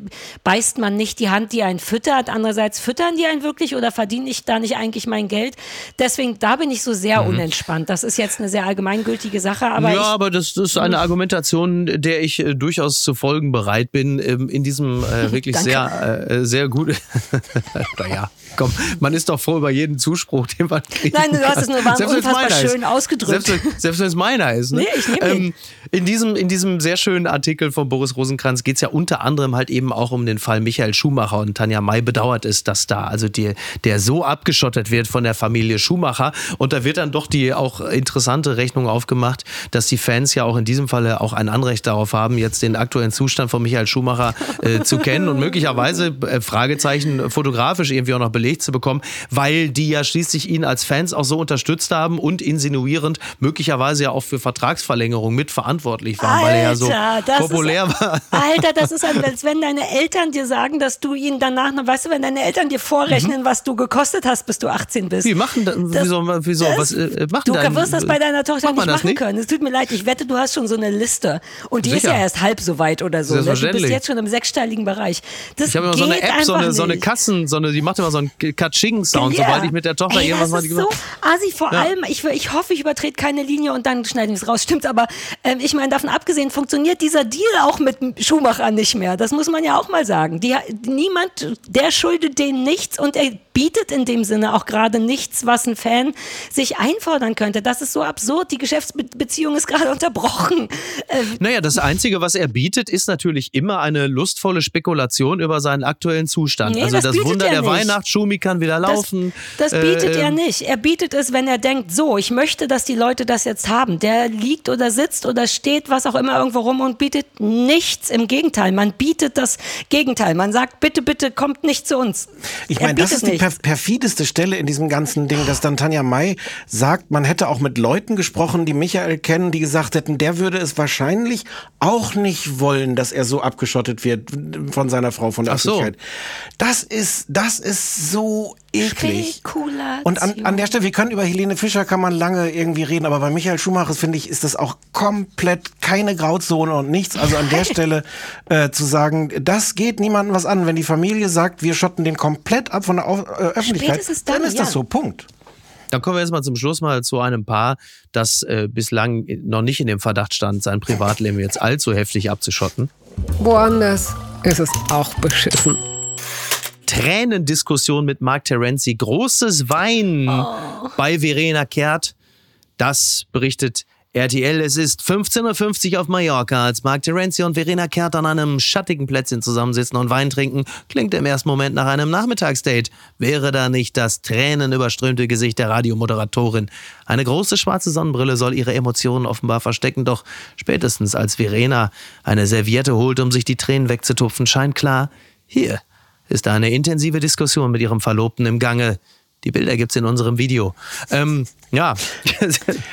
beißt man nicht die Hand, die einen füttert. Andererseits füttern die einen wirklich oder verdiene ich da nicht eigentlich mein Geld? Deswegen, da bin ich so sehr unentspannt. Das ist jetzt eine sehr allgemeingültige Sache, aber ja, ich, aber das, das ist eine Argumentation, der ich äh, durchaus zu folgen bereit bin. Ähm, in diesem äh, (laughs) wirklich sehr, äh, sehr gut. (laughs) naja, komm, man ist doch froh über jeden Zuspruch, den man kriegt. Nein, du hast es nur wahnsinnig unfassbar schön ausgedrückt. Selbst, wenn- selbst wenn es meiner ist. Ne? Nee, ich nehm den. in, diesem, in diesem sehr schönen Artikel von Boris Rosenkranz geht es ja unter anderem halt eben auch um den Fall Michael Schumacher und Tanja May bedauert es, dass da also die, der so abgeschottet wird von der Familie Schumacher und da wird dann doch die auch interessante Rechnung aufgemacht, dass die Fans ja auch in diesem Falle auch ein Anrecht darauf haben, jetzt den aktuellen Zustand von Michael Schumacher äh, zu kennen und möglicherweise äh, Fragezeichen fotografisch irgendwie auch noch belegt zu bekommen, weil die ja schließlich ihn als Fans auch so unterstützt haben und insinuierend möglicherweise ja auch für Vertragsverlängerung mitverantwortlich waren, weil er ja so Alter, populär ist, war. Alter, das ist, (laughs) als wenn deine Eltern dir sagen, dass du ihnen danach weißt du, wenn deine Eltern dir vorrechnen, was du gekostet hast, bis du 18 bist. Mhm. Wie machen da, Das- wieso, wieso, das- was äh, machen Du dein- wirst das bei deiner Tochter nicht machen nicht? können. Es tut mir leid, ich wette, du hast schon so eine Liste. Und die ist Sicher. ja erst halb so weit oder so. ne? Du bist jetzt schon im sechsstelligen Bereich. Das Ich habe immer so eine App, so eine, so eine. Kassen, so eine, die macht immer so einen Katsching-Sound, Ja. sobald ich mit der Tochter Ey, irgendwas das mache. ist so assi vor Ja. allem. Ich, ich hoffe, ich übertrete keine Linie und dann schneide ich es raus. Stimmt, aber ähm, ich meine, davon abgesehen funktioniert dieser Deal auch mit Schumacher nicht mehr. Das muss man ja auch mal sagen. Die, niemand, der schuldet denen nichts und er bietet in dem Sinne auch gerade nichts, was ein Fan sich einfordern könnte. Das ist so absurd. Die Geschäftsbeziehung ist gerade (laughs) unterbrochen. Äh, Naja, das Einzige, was er bietet, ist natürlich immer eine lustvolle Spekulation über seinen aktuellen Zustand. Nee, also das das, Wunder er der nicht. Weihnachtsschumi kann wieder laufen. Das, das bietet Äh, er ähm, nicht. Er bietet es, wenn er denkt, so, ich möchte, dass die Leute das jetzt haben. Der liegt oder sitzt oder steht, was auch immer, irgendwo rum und bietet nichts. Im Gegenteil, man bietet das Gegenteil. Man sagt, bitte, bitte, kommt nicht zu uns. Ich meine, das ist die nicht. perf perfideste Stelle in diesem ganzen Ding, dass dann Tanja May sagt, man hätte auch mit Leuten gesprochen, die Michael kennen, die gesagt hätten, der würde es wahrscheinlich auch nicht wollen, dass er so abgeschottet wird von seiner Frau von der Ach so. Öffentlichkeit. Das ist, das ist so eklig. Und an, an der Stelle, wir können über Helene Fischer kann man lange irgendwie reden, aber bei Michael Schumacher finde ich, ist das auch komplett keine Grauzone und nichts. Also an der (laughs) Stelle äh, zu sagen, das geht niemandem was an. Wenn die Familie sagt, wir schotten den komplett ab von der Au äh, Öffentlichkeit, Spätestens dann, ist das ja. so. Punkt. Dann kommen wir jetzt mal zum Schluss mal zu einem Paar, das äh, bislang noch nicht in dem Verdacht stand, sein Privatleben jetzt allzu heftig abzuschotten. Woanders ist es auch beschissen. Tränendiskussion mit Mark Terenzi, großes Weinen bei Verena Kehrt. Das berichtet RTL. Es ist 15.50 Uhr auf Mallorca, als Mark Terenzi und Verena Kehrt an einem schattigen Plätzchen zusammensitzen und Wein trinken. Klingt im ersten Moment nach einem Nachmittagsdate. Wäre da nicht das tränenüberströmte Gesicht der Radiomoderatorin? Eine große schwarze Sonnenbrille soll ihre Emotionen offenbar verstecken, doch spätestens als Verena eine Serviette holt, um sich die Tränen wegzutupfen, scheint klar, hier ist eine intensive Diskussion mit ihrem Verlobten im Gange. Die Bilder gibt's in unserem Video. Ähm, ja. (laughs)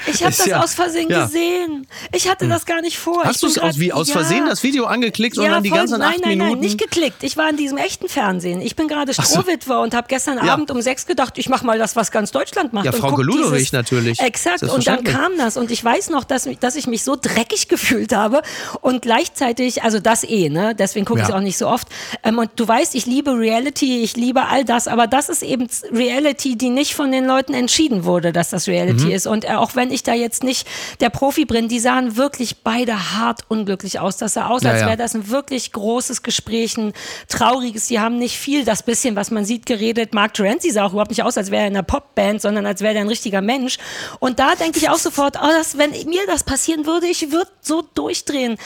Ich habe das ja- aus Versehen ja. Hm. gesehen. Ich hatte das gar nicht vor. Hast du es aus, wie aus ja. Versehen das Video angeklickt und dann die voll- ganzen nein, acht nein, Minuten? Nein, nicht geklickt. Ich war in diesem echten Fernsehen. Ich bin gerade so. Strohwitwe und habe gestern. Abend um sechs gedacht, ich mache mal das, was ganz Deutschland macht. Ja, Frau Ludowig natürlich. Exakt. Und dann kam das und ich weiß noch, dass, dass ich mich so dreckig (laughs) gefühlt habe und gleichzeitig, also das eh, ne? Deswegen gucke ich es auch nicht so oft. Ähm, und du weißt, ich liebe Reality, ich liebe all das, aber das ist eben Reality, die nicht von den Leuten entschieden wurde, dass das Reality Mhm. ist. Und äh, auch wenn ich da jetzt nicht der Profi bin, die sahen wirklich beide hart unglücklich aus. Das sah aus, Ja, als ja. wäre das ein wirklich großes Gespräch, ein trauriges. Die haben nicht viel, das bisschen, was man sieht, geredet. Mark Terenzi sah auch überhaupt nicht aus, als wäre er in einer Popband, sondern als wäre er ein richtiger Mensch. Und da denke ich auch sofort, oh, das, wenn mir das passieren würde, ich würde so durchdrehen.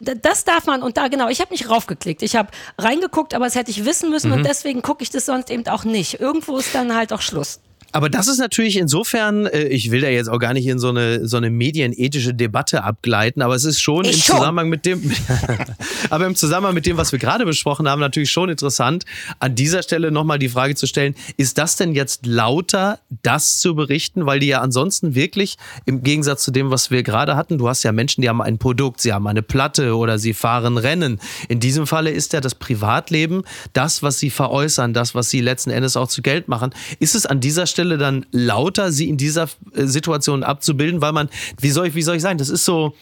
Das darf man und da genau, ich habe nicht raufgeklickt. Ich habe reingeguckt, aber das hätte ich wissen müssen Mhm. und deswegen gucke ich das sonst eben auch nicht. Irgendwo ist dann halt auch Schluss. Aber das ist natürlich insofern, äh, ich will da jetzt auch gar nicht in so eine, so eine medienethische Debatte abgleiten, aber es ist schon Ich im schon. Zusammenhang mit dem, (laughs) aber im Zusammenhang mit dem, was wir gerade besprochen haben, natürlich schon interessant, an dieser Stelle nochmal die Frage zu stellen, ist das denn jetzt lauter, das zu berichten, weil die ja ansonsten wirklich im Gegensatz zu dem, was wir gerade hatten, du hast ja Menschen, die haben ein Produkt, sie haben eine Platte oder sie fahren Rennen. In diesem Falle ist ja das Privatleben das, was sie veräußern, das, was sie letzten Endes auch zu Geld machen. Ist es an dieser Stelle dann lauter, sie in dieser äh, Situation abzubilden, weil man, wie soll ich, wie soll ich sagen, das ist so,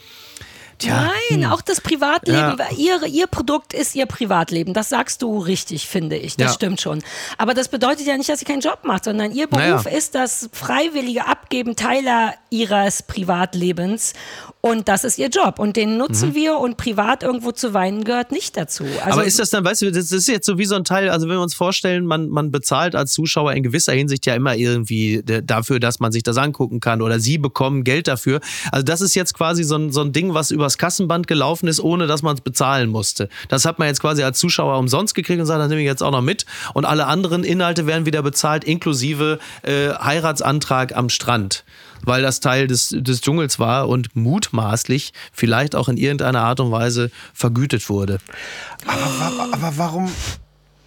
tja, Nein, auch das Privatleben, Ja. ihr, ihr Produkt ist ihr Privatleben. Das sagst du richtig, finde ich. Das Ja. stimmt schon. Aber das bedeutet ja nicht, dass sie keinen Job macht, sondern ihr Beruf Naja. ist das freiwillige Abgeben Teiler ihres Privatlebens. Und das ist ihr Job. Und den nutzen wir und privat irgendwo zu weinen gehört nicht dazu. Also, aber ist das dann, weißt du, das ist jetzt so wie so ein Teil, also wenn wir uns vorstellen, man, man bezahlt als Zuschauer in gewisser Hinsicht ja immer irgendwie dafür, dass man sich das angucken kann oder sie bekommen Geld dafür. Also das ist jetzt quasi so ein, so ein Ding, was übers Kassenband gelaufen ist, ohne dass man es bezahlen musste. Das hat man jetzt quasi als Zuschauer umsonst gekriegt und sagt, das nehme ich jetzt auch noch mit. Und alle anderen Inhalte werden wieder bezahlt, inklusive äh, Heiratsantrag am Strand. Weil das Teil des, des Dschungels war und mutmaßlich vielleicht auch in irgendeiner Art und Weise vergütet wurde. Aber, aber warum?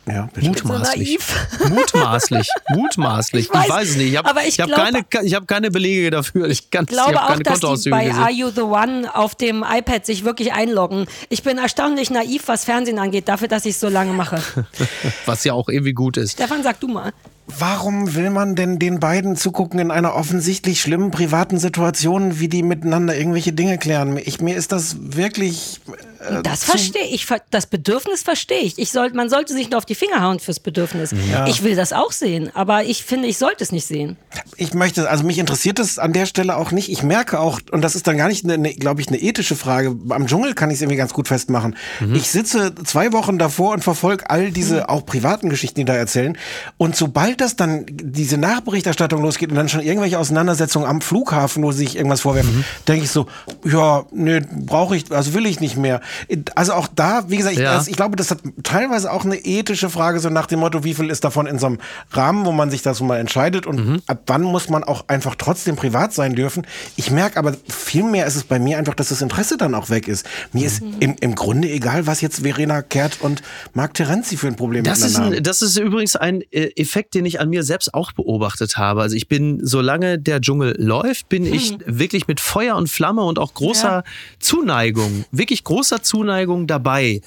Ja, bitte. Mutmaßlich. naiv. (laughs) Mutmaßlich. Mutmaßlich. Ich Ich weiß, es nicht. Ich habe aber ich hab keine, ich hab keine Belege dafür. Ich, kann, Ich glaube hab auch, keine dass die bei gesehen. Are You the One auf dem iPad sich wirklich einloggen. Ich bin erstaunlich naiv, was Fernsehen angeht, dafür, dass ich es so lange mache. (laughs) Was ja auch irgendwie gut ist. Stefan, sag du mal. Warum will man denn den beiden zugucken in einer offensichtlich schlimmen privaten Situation, wie die miteinander irgendwelche Dinge klären? Ich, mir ist das wirklich. Äh, Das verstehe ich. Das Bedürfnis verstehe ich. ich soll, man sollte sich nur auf die Finger hauen fürs Bedürfnis. Ich will das auch sehen, aber ich finde, ich sollte es nicht sehen. Ich möchte, also mich interessiert das an der Stelle auch nicht. Ich merke auch, und das ist dann gar nicht, eine, eine, glaube ich, eine ethische Frage. Am Dschungel kann ich es irgendwie ganz gut festmachen. Ich sitze zwei Wochen davor und verfolge all diese auch privaten Geschichten, die da erzählen. Und sobald das dann diese Nachberichterstattung losgeht und dann schon irgendwelche Auseinandersetzungen am Flughafen, wo sie sich irgendwas vorwerfen, denke ich so, ja, nee, brauche ich, also will ich nicht mehr. Also auch da, wie gesagt, ich, Ja. das, ich glaube, das hat teilweise auch eine ethische Frage, so nach dem Motto, wie viel ist davon in so einem Rahmen, wo man sich das mal entscheidet und Mhm. ab wann muss man auch einfach trotzdem privat sein dürfen. Ich merke aber viel mehr ist es bei mir einfach, dass das Interesse dann auch weg ist. Mir ist Mhm. im, im Grunde egal, was jetzt Verena Kehrt und Marc Terenzi für ein Problem Das ist, ein, haben. das ist übrigens ein äh, Effekt, den ich an mir selbst auch beobachtet habe. Also ich bin, solange der Dschungel läuft, bin ich wirklich mit Feuer und Flamme und auch großer Zuneigung, wirklich großer Zuneigung dabei.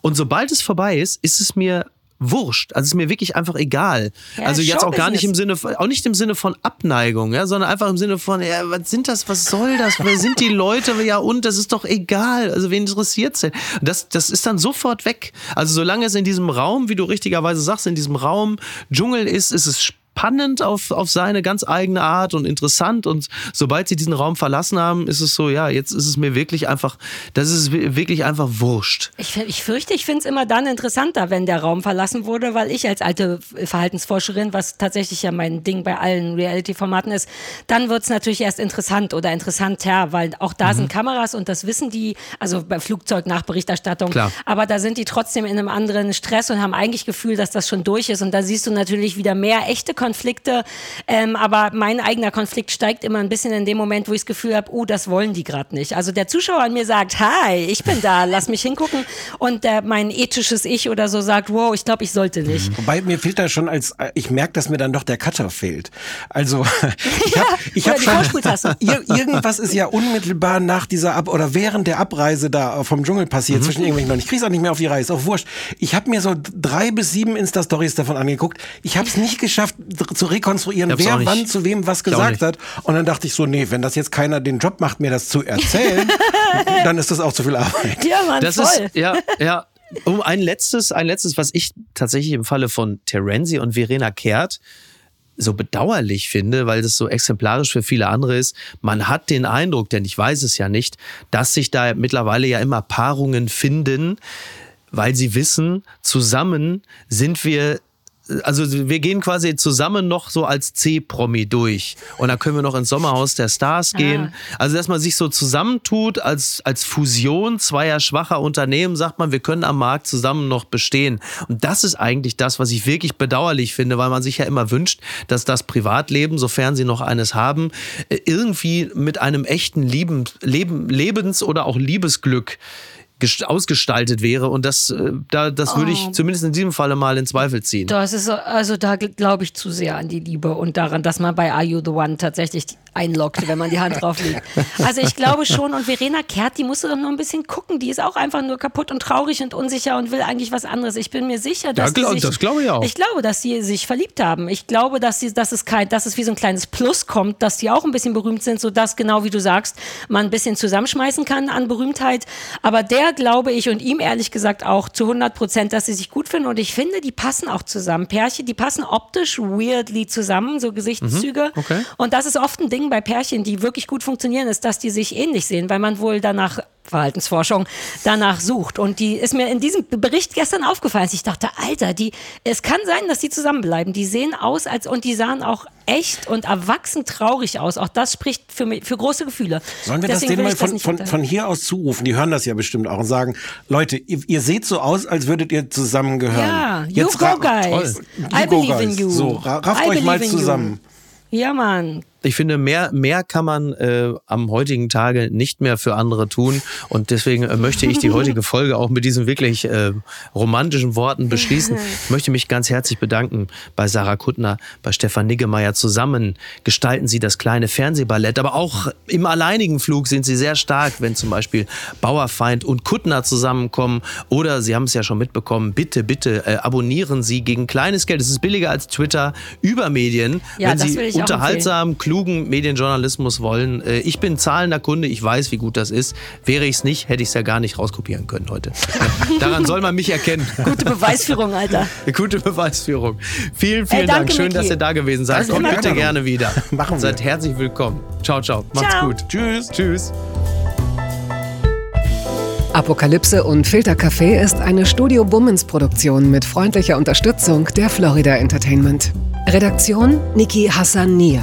Und sobald es vorbei ist, ist es mir wurscht. Also es ist mir wirklich einfach egal. Ja, also jetzt auch gar nicht im. Sinne, auch nicht im Sinne von Abneigung, ja, sondern einfach im Sinne von, ja, was sind das, was soll das, wer sind die Leute, ja und, das ist doch egal. Also wen interessiert's denn? Das, das ist dann sofort weg. Also solange es in diesem Raum, wie du richtigerweise sagst, in diesem Raum Dschungel ist, ist es spannend auf, auf seine ganz eigene Art und interessant. Und sobald sie diesen Raum verlassen haben, ist es so, ja, jetzt ist es mir wirklich einfach, das ist wi- wirklich einfach wurscht. Ich, ich fürchte, ich finde es immer dann interessanter, wenn der Raum verlassen wurde, weil ich als alte Verhaltensforscherin, was tatsächlich ja mein Ding bei allen Reality-Formaten ist, dann wird es natürlich erst interessant oder interessanter, weil auch da Mhm. sind Kameras und das wissen die, also bei Flugzeugnachberichterstattung, Klar. aber da sind die trotzdem in einem anderen Stress und haben eigentlich Gefühl, dass das schon durch ist und da siehst du natürlich wieder mehr echte Konflikte, ähm, aber mein eigener Konflikt steigt immer ein bisschen in dem Moment, wo ich das Gefühl habe, oh, das wollen die gerade nicht. Also der Zuschauer an mir sagt, hi, ich bin da, lass mich hingucken und äh, mein ethisches Ich oder so sagt, wow, ich glaube, ich sollte nicht. Wobei mir fehlt da schon als, ich merke, dass mir dann doch der Cutter fehlt. Also (laughs) ich habe ich oder hab schon. (laughs) Ir irgendwas ist ja unmittelbar nach dieser Ab oder während der Abreise da vom Dschungel passiert Mhm. zwischen irgendwelchen Leuten. Ich krieg's auch nicht mehr auf die Reihe, ist auch wurscht. Ich habe mir so drei bis sieben Insta-Stories davon angeguckt. Ich habe es nicht geschafft zu rekonstruieren, wer wann zu wem was gesagt hat. Und dann dachte ich so, nee, wenn das jetzt keiner den Job macht, mir das zu erzählen, (laughs) dann ist das auch zu viel Arbeit. Ja, Mann, Das voll. ist, ja, ja. Um ein letztes, ein letztes, was ich tatsächlich im Falle von Terenzi und Verena Kehrt so bedauerlich finde, weil das so exemplarisch für viele andere ist. Man hat den Eindruck, denn ich weiß es ja nicht, dass sich da mittlerweile ja immer Paarungen finden, weil sie wissen, zusammen sind wir also wir gehen quasi zusammen noch so als C-Promi durch. Und dann können wir noch ins Sommerhaus der Stars gehen. Also, dass man sich so zusammentut als, als Fusion zweier schwacher Unternehmen, sagt man, wir können am Markt zusammen noch bestehen. Und das ist eigentlich das, was ich wirklich bedauerlich finde, weil man sich ja immer wünscht, dass das Privatleben, sofern sie noch eines haben, äh, irgendwie mit einem echten Lieben, Leben, Lebens- oder auch Liebesglück gest- ausgestaltet wäre. Und das, äh, da, das würde ich zumindest in diesem Falle mal in Zweifel ziehen. Das ist, so- also da glaube ich zu sehr an die Liebe und daran, dass man bei Are You the One tatsächlich einloggt, wenn man die Hand drauf legt. (laughs) Also ich glaube schon und Verena Kehrt, die musste doch nur ein bisschen gucken. Die ist auch einfach nur kaputt und traurig und unsicher und will eigentlich was anderes. Ich bin mir sicher, dass Ja, glaub- sich, das glaube ich auch. Ich glaube, dass sie sich verliebt haben. Ich glaube, dass sie, dass es kein, dass es wie so ein kleines Plus kommt, dass die auch ein bisschen berühmt sind, sodass genau wie du sagst, man ein bisschen zusammenschmeißen kann an Berühmtheit. Aber der glaube ich und ihm ehrlich gesagt auch zu 100 Prozent, dass sie sich gut finden und ich finde, die passen auch zusammen. Pärchen, die passen optisch weirdly zusammen, so Gesichtszüge. Mhm. okay. Und das ist oft ein Ding bei Pärchen, die wirklich gut funktionieren, ist, dass die sich ähnlich sehen, weil man wohl danach Verhaltensforschung danach sucht. Und die ist mir in diesem Bericht gestern aufgefallen. Ich dachte, Alter, die, es kann sein, dass die zusammenbleiben. Die sehen aus als, und die sahen auch echt und erwachsen traurig aus. Auch das spricht für, mich- für große Gefühle. Sollen wir das Deswegen denen will mal das von, von, von hier aus zurufen? Die hören das ja bestimmt auch und sagen, Leute, ihr, ihr seht so aus, als würdet ihr zusammengehören. Ja, you Jetzt go ra- guys. Toll. I You go believe in guys. you. So, ra- rafft I euch mal in you. zusammen. Ja, Mann. Ich finde, mehr, mehr kann man äh, am heutigen Tage nicht mehr für andere tun. Und deswegen äh, möchte ich die (laughs) heutige Folge auch mit diesen wirklich äh, romantischen Worten beschließen. Ich (laughs) möchte mich ganz herzlich bedanken bei Sarah Kuttner, bei Stefan Niggemeier. Zusammen gestalten sie das kleine Fernsehballett. Aber auch im alleinigen Flug sind sie sehr stark, wenn zum Beispiel Bauerfeind und Kuttner zusammenkommen. Oder Sie haben es ja schon mitbekommen, bitte, bitte äh, abonnieren Sie gegen kleines Geld. Es ist billiger als Twitter über Medien. Ja, wenn das Sie will ich auch unterhaltsam, klugen Medienjournalismus wollen. Äh, Ich bin zahlender Kunde, ich weiß, wie gut das ist. Wäre ich es nicht, hätte ich es ja gar nicht rauskopieren können heute. (laughs) Daran soll man mich erkennen. Gute Beweisführung, Alter. (laughs) Gute Beweisführung. Vielen, vielen Ey, Dank. danke, Schön, Micky. dass ihr da gewesen seid. Kommt bitte gerne. gerne wieder. (laughs) Machen wir. Seid herzlich willkommen. Ciao, ciao. Macht's Ciao. gut. Tschüss. Tschüss. Apokalypse und Filtercafé ist eine Studio Bummens Produktion mit freundlicher Unterstützung der Florida Entertainment. Redaktion Niki Hassania.